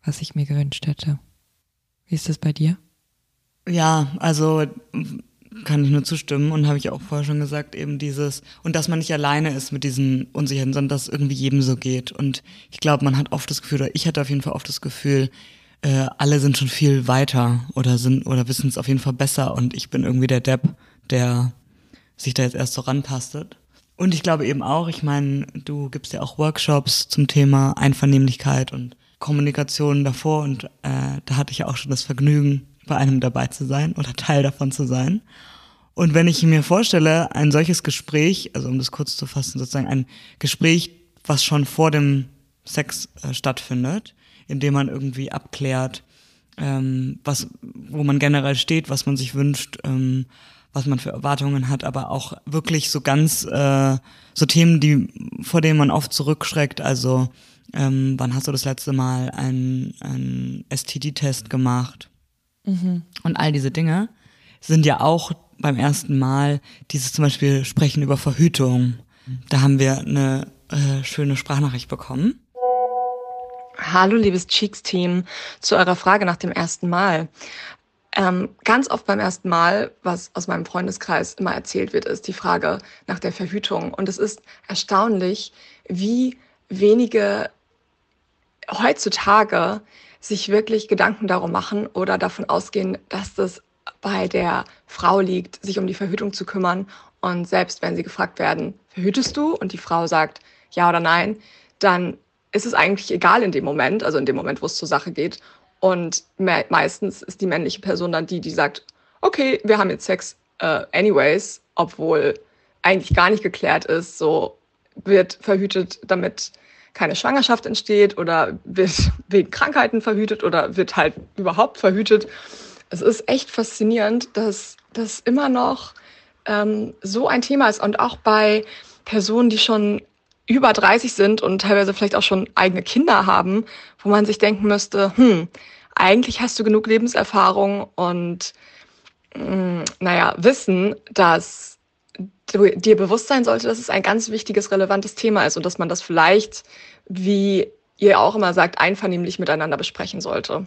was ich mir gewünscht hätte. Wie ist das bei dir? Ja, also kann ich nur zustimmen und habe ich auch vorher schon gesagt, eben dieses, und dass man nicht alleine ist mit diesen Unsicherheiten, sondern dass es irgendwie jedem so geht. Und ich glaube, man hat oft das Gefühl, oder ich hatte auf jeden Fall oft das Gefühl, äh, alle sind schon viel weiter oder sind oder wissen es auf jeden Fall besser und ich bin irgendwie der Depp, der sich da jetzt erst so rantastet. Und ich glaube eben auch, ich meine, du gibst ja auch Workshops zum Thema Einvernehmlichkeit und Kommunikation davor und äh, da hatte ich ja auch schon das Vergnügen, bei einem dabei zu sein oder Teil davon zu sein. Und wenn ich mir vorstelle, ein solches Gespräch, also um das kurz zu fassen, sozusagen ein Gespräch, was schon vor dem Sex äh, stattfindet, indem man irgendwie abklärt, ähm, was, wo man generell steht, was man sich wünscht, ähm, was man für Erwartungen hat, aber auch wirklich so ganz äh, so Themen, die vor denen man oft zurückschreckt. Also ähm, wann hast du das letzte Mal einen, einen STD-Test gemacht? Mhm. Und all diese Dinge sind ja auch beim ersten Mal dieses zum Beispiel Sprechen über Verhütung. Da haben wir eine äh, schöne Sprachnachricht bekommen. Hallo, liebes Cheeks-Team, zu eurer Frage nach dem ersten Mal. Ähm, ganz oft beim ersten Mal, was aus meinem Freundeskreis immer erzählt wird, ist die Frage nach der Verhütung. Und es ist erstaunlich, wie wenige heutzutage sich wirklich Gedanken darum machen oder davon ausgehen, dass das bei der Frau liegt, sich um die Verhütung zu kümmern. Und selbst wenn sie gefragt werden, verhütest du? Und die Frau sagt ja oder nein, dann ist es eigentlich egal in dem Moment, also in dem Moment, wo es zur Sache geht. Und me meistens ist die männliche Person dann die, die sagt, okay, wir haben jetzt Sex uh, anyways, obwohl eigentlich gar nicht geklärt ist, so wird verhütet, damit keine Schwangerschaft entsteht oder wird wegen Krankheiten verhütet oder wird halt überhaupt verhütet. Es ist echt faszinierend, dass das immer noch ähm, so ein Thema ist und auch bei Personen, die schon über 30 sind und teilweise vielleicht auch schon eigene Kinder haben, wo man sich denken müsste, hm, eigentlich hast du genug Lebenserfahrung und mh, hm, naja, wissen, dass dir bewusst sein sollte, dass es ein ganz wichtiges, relevantes Thema ist und dass man das vielleicht, wie ihr auch immer sagt, einvernehmlich miteinander besprechen sollte.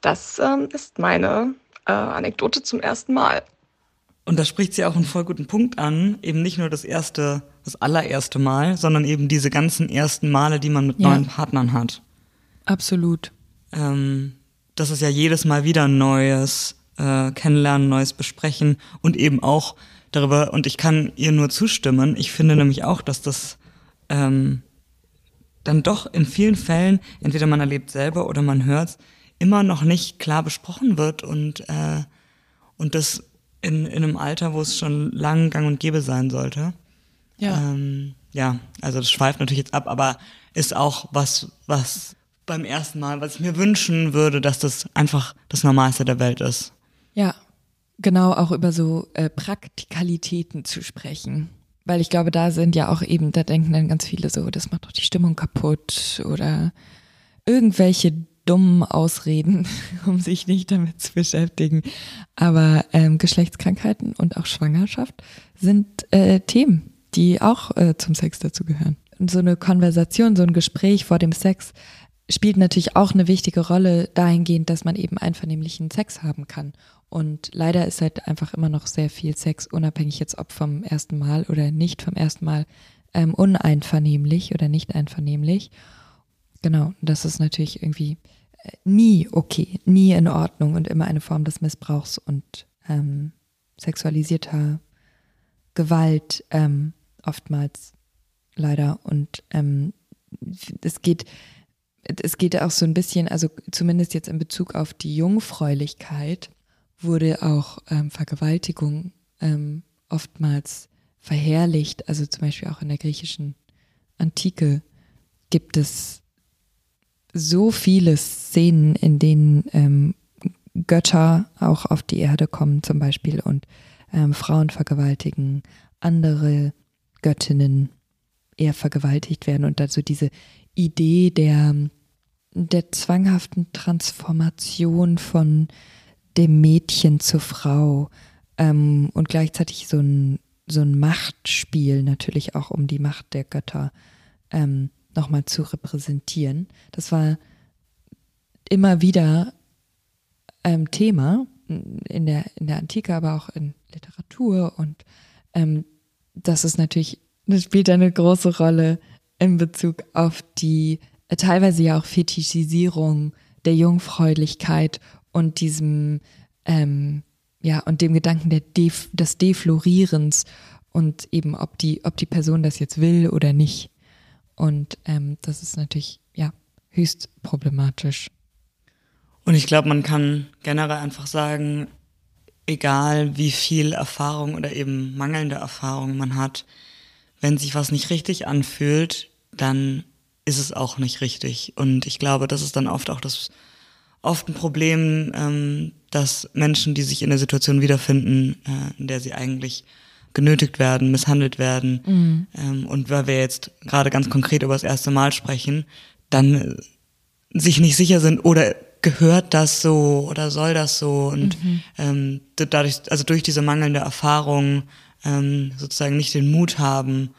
Das ähm, ist meine äh, Anekdote zum ersten Mal. Und da spricht sie auch einen voll guten Punkt an, eben nicht nur das erste, das allererste Mal, sondern eben diese ganzen ersten Male, die man mit ja. neuen Partnern hat. Absolut. Ähm, das ist ja jedes Mal wieder ein neues äh, Kennenlernen, neues Besprechen und eben auch darüber, und ich kann ihr nur zustimmen, ich finde nämlich auch, dass das ähm, dann doch in vielen Fällen, entweder man erlebt selber oder man hört immer noch nicht klar besprochen wird und, äh, und das in, in einem Alter, wo es schon lang gang und gäbe sein sollte. Ja. Ähm, ja, also das schweift natürlich jetzt ab, aber ist auch was, was beim ersten Mal, was ich mir wünschen würde, dass das einfach das Normalste der Welt ist. Ja, genau auch über so äh, Praktikalitäten zu sprechen. Weil ich glaube, da sind ja auch eben, da denken dann ganz viele so, das macht doch die Stimmung kaputt oder irgendwelche dummen Ausreden, um sich nicht damit zu beschäftigen. Aber ähm, Geschlechtskrankheiten und auch Schwangerschaft sind äh, Themen, die auch äh, zum Sex dazugehören. Und so eine Konversation, so ein Gespräch vor dem Sex spielt natürlich auch eine wichtige Rolle dahingehend, dass man eben einvernehmlichen Sex haben kann und leider ist halt einfach immer noch sehr viel Sex, unabhängig jetzt ob vom ersten Mal oder nicht vom ersten Mal, ähm, uneinvernehmlich oder nicht einvernehmlich. Genau, das ist natürlich irgendwie äh, nie okay, nie in Ordnung und immer eine Form des Missbrauchs und ähm, sexualisierter Gewalt ähm, oftmals leider. Und ähm, es geht, es geht auch so ein bisschen, also zumindest jetzt in Bezug auf die Jungfräulichkeit, wurde auch ähm, Vergewaltigung ähm, oftmals verherrlicht, also zum Beispiel auch in der griechischen Antike gibt es so viele Szenen, in denen ähm, Götter auch auf die Erde kommen zum Beispiel und ähm, Frauen vergewaltigen, andere Göttinnen eher vergewaltigt werden und dazu diese Idee der, der zwanghaften Transformation von dem Mädchen zur Frau ähm, und gleichzeitig so ein, so ein Machtspiel natürlich auch um die Macht der Götter ähm, nochmal zu repräsentieren. Das war immer wieder ähm, Thema in der, in der Antike, aber auch in Literatur und ähm, das ist natürlich, das spielt eine große Rolle in Bezug auf die äh, teilweise ja auch Fetischisierung der Jungfräulichkeit und diesem, ähm, ja, und dem Gedanken der Def des Deflorierens und eben, ob die, ob die Person das jetzt will oder nicht. Und ähm, das ist natürlich, ja, höchst problematisch. Und ich glaube, man kann generell einfach sagen, egal wie viel Erfahrung oder eben mangelnde Erfahrung man hat, wenn sich was nicht richtig anfühlt, dann ist es auch nicht richtig. Und ich glaube, das ist dann oft auch das oft ein Problem, ähm, dass Menschen, die sich in der Situation wiederfinden, äh, in der sie eigentlich genötigt werden, misshandelt werden, mhm. ähm, und weil wir jetzt gerade ganz konkret über das erste Mal sprechen, dann äh, sich nicht sicher sind oder gehört das so oder soll das so und mhm. ähm, dadurch, also durch diese mangelnde Erfahrung ähm, sozusagen nicht den Mut haben,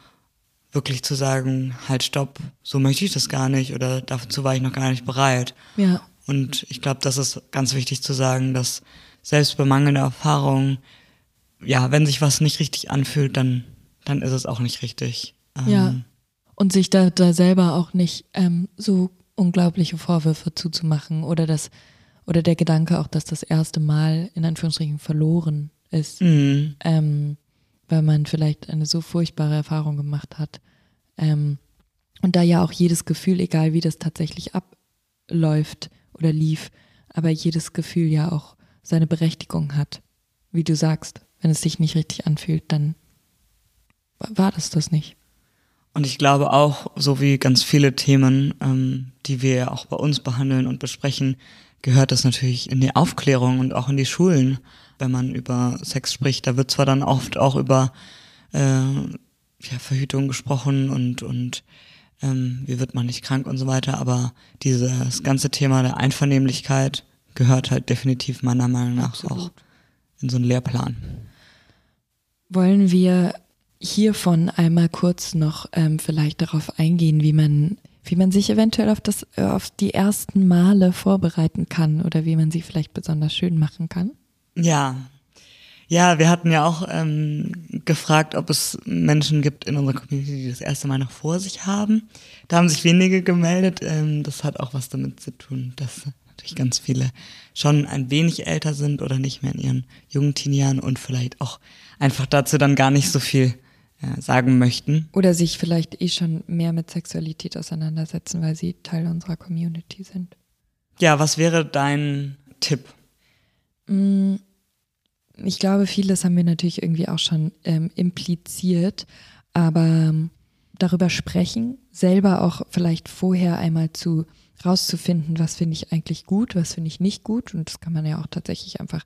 wirklich zu sagen, halt stopp, so möchte ich das gar nicht oder dazu war ich noch gar nicht bereit. Ja. Und ich glaube, das ist ganz wichtig zu sagen, dass selbst bei mangelnder Erfahrung, ja, wenn sich was nicht richtig anfühlt, dann, dann ist es auch nicht richtig. Ähm, ja. Und sich da, da selber auch nicht ähm, so unglaubliche Vorwürfe zuzumachen oder das oder der Gedanke auch, dass das erste Mal in Anführungsstrichen verloren ist, mhm. ähm, weil man vielleicht eine so furchtbare Erfahrung gemacht hat. Ähm, und da ja auch jedes Gefühl, egal wie das tatsächlich abläuft oder lief, aber jedes Gefühl ja auch seine Berechtigung hat. Wie du sagst, wenn es sich nicht richtig anfühlt, dann war das das nicht. Und ich glaube auch, so wie ganz viele Themen, ähm, die wir auch bei uns behandeln und besprechen, gehört das natürlich in die Aufklärung und auch in die Schulen, wenn man über Sex spricht. Da wird zwar dann oft auch über äh, ja, Verhütung gesprochen und, und ähm, wie wird man nicht krank und so weiter, aber dieses ganze Thema der Einvernehmlichkeit gehört halt definitiv meiner Meinung nach Absolut. auch in so einen Lehrplan. Wollen wir hiervon einmal kurz noch ähm, vielleicht darauf eingehen, wie man, wie man sich eventuell auf das, auf die ersten Male vorbereiten kann oder wie man sie vielleicht besonders schön machen kann? Ja. Ja, wir hatten ja auch ähm, gefragt, ob es Menschen gibt in unserer Community, die das erste Mal noch vor sich haben. Da haben sich wenige gemeldet. Ähm, das hat auch was damit zu tun, dass natürlich ganz viele schon ein wenig älter sind oder nicht mehr in ihren jungen Teenie-Jahren und vielleicht auch einfach dazu dann gar nicht so viel äh, sagen möchten. Oder sich vielleicht eh schon mehr mit Sexualität auseinandersetzen, weil sie Teil unserer Community sind. Ja, was wäre dein Tipp? Mm, ich glaube, vieles haben wir natürlich irgendwie auch schon ähm, impliziert, aber ähm, darüber sprechen, selber auch vielleicht vorher einmal zu rauszufinden, was finde ich eigentlich gut, was finde ich nicht gut. Und das kann man ja auch tatsächlich einfach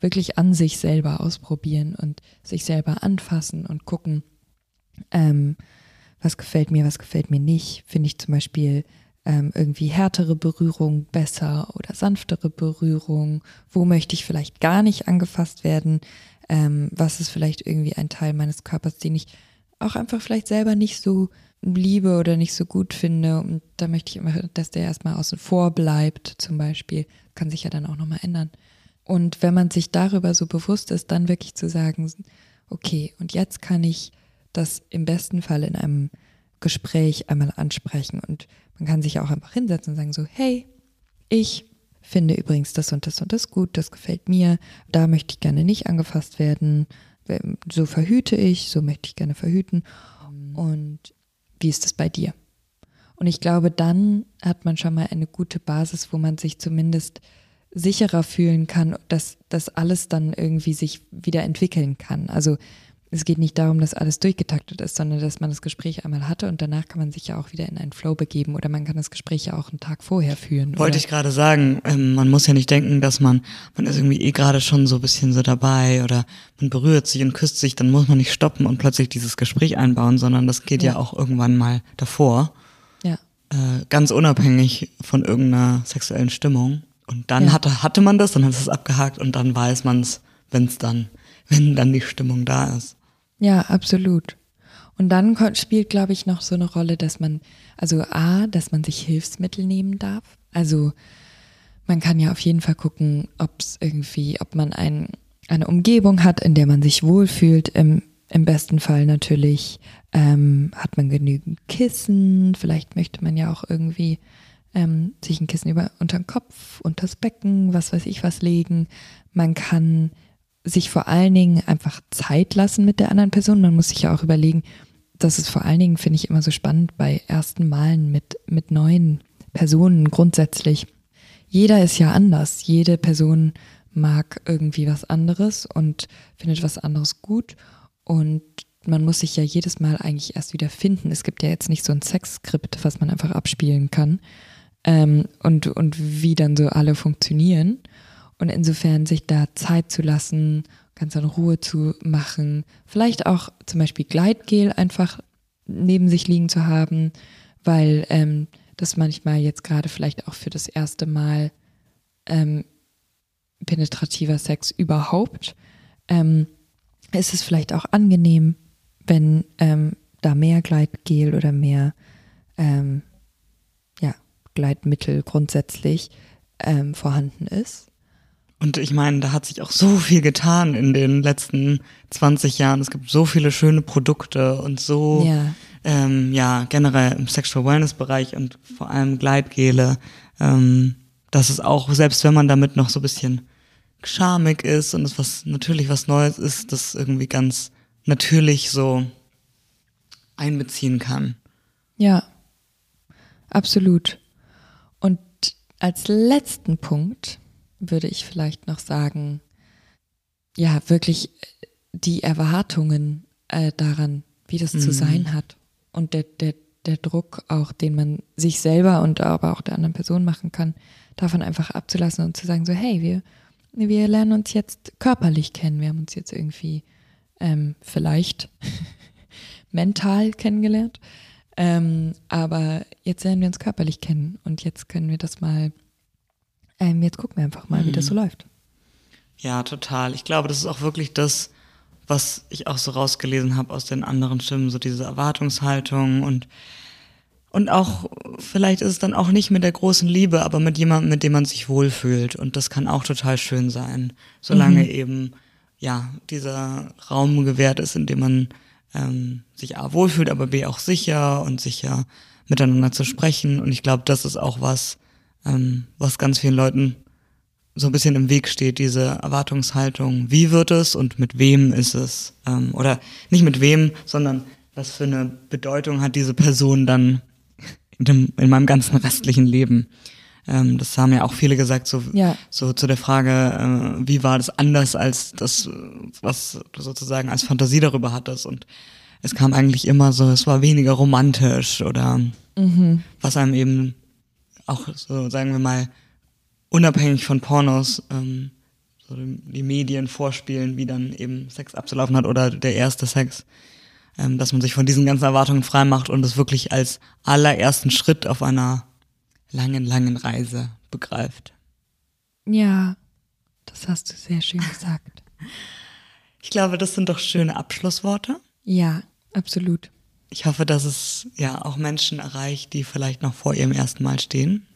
wirklich an sich selber ausprobieren und sich selber anfassen und gucken, ähm, was gefällt mir, was gefällt mir nicht. Finde ich zum Beispiel ähm, irgendwie härtere Berührung besser oder sanftere Berührung? Wo möchte ich vielleicht gar nicht angefasst werden? Ähm, was ist vielleicht irgendwie ein Teil meines Körpers, den ich auch einfach vielleicht selber nicht so liebe oder nicht so gut finde. Und da möchte ich immer, dass der erstmal außen vor bleibt, zum Beispiel. Kann sich ja dann auch nochmal ändern. Und wenn man sich darüber so bewusst ist, dann wirklich zu sagen, okay, und jetzt kann ich das im besten Fall in einem Gespräch einmal ansprechen. Und man kann sich auch einfach hinsetzen und sagen so, hey, ich finde übrigens das und das und das gut, das gefällt mir, da möchte ich gerne nicht angefasst werden, so verhüte ich, so möchte ich gerne verhüten. Und wie ist das bei dir? Und ich glaube, dann hat man schon mal eine gute Basis, wo man sich zumindest sicherer fühlen kann, dass das alles dann irgendwie sich wieder entwickeln kann. Also es geht nicht darum, dass alles durchgetaktet ist, sondern dass man das Gespräch einmal hatte und danach kann man sich ja auch wieder in einen Flow begeben oder man kann das Gespräch ja auch einen Tag vorher führen. Wollte oder? ich gerade sagen, ähm, man muss ja nicht denken, dass man, man ist irgendwie eh gerade schon so ein bisschen so dabei oder man berührt sich und küsst sich, dann muss man nicht stoppen und plötzlich dieses Gespräch einbauen, sondern das geht ja, Ja. auch irgendwann mal davor, Ja, äh, ganz unabhängig von irgendeiner sexuellen Stimmung. Und dann Ja. hatte, hatte man das, dann hat es abgehakt und dann weiß man es, wenn es dann, wenn dann die Stimmung da ist. Ja, absolut. Und dann spielt, glaube ich, noch so eine Rolle, dass man, also A, dass man sich Hilfsmittel nehmen darf. Also man kann ja auf jeden Fall gucken, ob es irgendwie, ob man ein, eine Umgebung hat, in der man sich wohlfühlt. Im, im besten Fall natürlich ähm, hat man genügend Kissen. Vielleicht möchte man ja auch irgendwie ähm, sich ein Kissen über unter den Kopf, unters Becken, was weiß ich was legen. Man kann sich vor allen Dingen einfach Zeit lassen mit der anderen Person. Man muss sich ja auch überlegen, das ist vor allen Dingen, finde ich, immer so spannend bei ersten Malen mit, mit neuen Personen grundsätzlich. Jeder ist ja anders. Jede Person mag irgendwie was anderes und findet was anderes gut. Und man muss sich ja jedes Mal eigentlich erst wieder finden. Es gibt ja jetzt nicht so ein Sexskript, was man einfach abspielen kann. Ähm, und, und wie dann so alle funktionieren. Und insofern sich da Zeit zu lassen, ganz in Ruhe zu machen, vielleicht auch zum Beispiel Gleitgel einfach neben sich liegen zu haben, weil ähm, das manchmal jetzt gerade vielleicht auch für das erste Mal ähm, penetrativer Sex überhaupt, ähm, ist es vielleicht auch angenehm, wenn ähm, da mehr Gleitgel oder mehr ähm, ja, Gleitmittel grundsätzlich ähm, vorhanden ist. Und ich meine, da hat sich auch so viel getan in den letzten 20 Jahren. Es gibt so viele schöne Produkte und so, Ja. ähm, ja, generell im Sexual Wellness Bereich und vor allem Gleitgele, ähm, dass es auch, selbst wenn man damit noch so ein bisschen schamig ist und es was, natürlich was Neues ist, das irgendwie ganz natürlich so einbeziehen kann. Ja, absolut. Und als letzten Punkt würde ich vielleicht noch sagen, ja, wirklich die Erwartungen äh, daran, wie das zu sein hat. Und der, der, der Druck auch, den man sich selber und aber auch der anderen Person machen kann, davon einfach abzulassen und zu sagen, so, hey, wir, wir lernen uns jetzt körperlich kennen, wir haben uns jetzt irgendwie ähm, vielleicht mental kennengelernt, ähm, aber jetzt lernen wir uns körperlich kennen. Und jetzt können wir das mal, ähm, jetzt gucken wir einfach mal, wie das so läuft. Ja, total. Ich glaube, das ist auch wirklich das, was ich auch so rausgelesen habe aus den anderen Stimmen, so diese Erwartungshaltung und und auch vielleicht ist es dann auch nicht mit der großen Liebe, aber mit jemandem, mit dem man sich wohlfühlt und das kann auch total schön sein, solange eben ja dieser Raum gewährt ist, in dem man ähm, sich A wohlfühlt, aber B auch sicher und sicher miteinander zu sprechen und ich glaube, das ist auch was, ähm, was ganz vielen Leuten so ein bisschen im Weg steht, diese Erwartungshaltung, wie wird es und mit wem ist es? Ähm, oder nicht mit wem, sondern was für eine Bedeutung hat diese Person dann in, dem, in meinem ganzen restlichen Leben? Ähm, das haben ja auch viele gesagt, so, Ja. so zu der Frage, äh, wie war das anders als das, was du sozusagen als Fantasie darüber hattest? Und es kam eigentlich immer so, es war weniger romantisch oder was einem eben auch so, sagen wir mal, unabhängig von Pornos ähm, so die die Medien vorspielen, wie dann eben Sex abzulaufen hat oder der erste Sex, ähm, dass man sich von diesen ganzen Erwartungen frei macht und es wirklich als allerersten Schritt auf einer langen, langen Reise begreift. Ja, das hast du sehr schön gesagt. Ich glaube, das sind doch schöne Abschlussworte. Ja, absolut. Ich hoffe, dass es ja auch Menschen erreicht, die vielleicht noch vor ihrem ersten Mal stehen.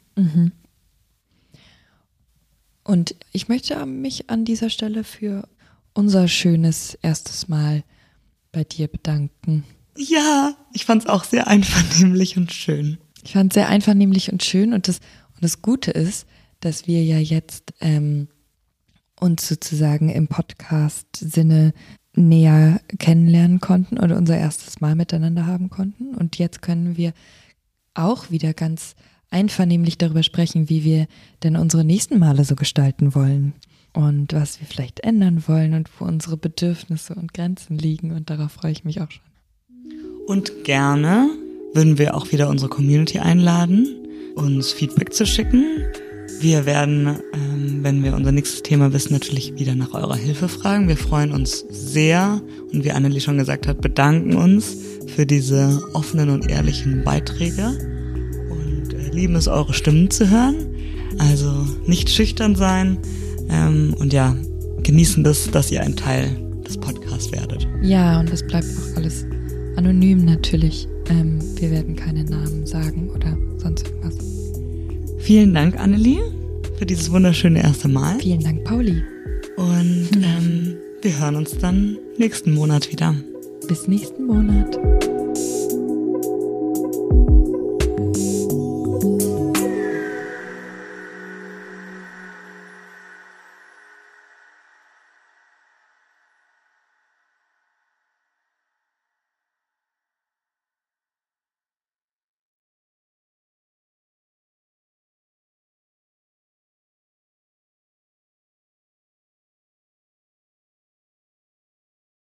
Und ich möchte mich an dieser Stelle für unser schönes erstes Mal bei dir bedanken. Ja, ich fand es auch sehr einvernehmlich und schön. Ich fand es sehr einvernehmlich und schön und das, und das Gute ist, dass wir ja jetzt ähm, uns sozusagen im Podcast-Sinne näher kennenlernen konnten oder unser erstes Mal miteinander haben konnten. Und jetzt können wir auch wieder ganz einvernehmlich darüber sprechen, wie wir denn unsere nächsten Male so gestalten wollen. und was wir vielleicht ändern wollen und wo unsere Bedürfnisse und Grenzen liegen. Und darauf freue ich mich auch schon. Und gerne würden wir auch wieder unsere Community einladen, uns Feedback zu schicken. Wir werden, ähm, wenn wir unser nächstes Thema wissen, natürlich wieder nach eurer Hilfe fragen. Wir freuen uns sehr und wie Annelie schon gesagt hat, bedanken uns für diese offenen und ehrlichen Beiträge und äh, lieben es, eure Stimmen zu hören. Also nicht schüchtern sein ähm, und ja, genießen das, dass ihr ein Teil des Podcasts werdet. Ja, und das bleibt auch alles anonym natürlich. Ähm, wir werden keine Namen sagen oder sonst irgendwas. Vielen Dank, Annelie, für dieses wunderschöne erste Mal. Vielen Dank, Pauli. Und hm. ähm, wir hören uns dann nächsten Monat wieder. Bis nächsten Monat.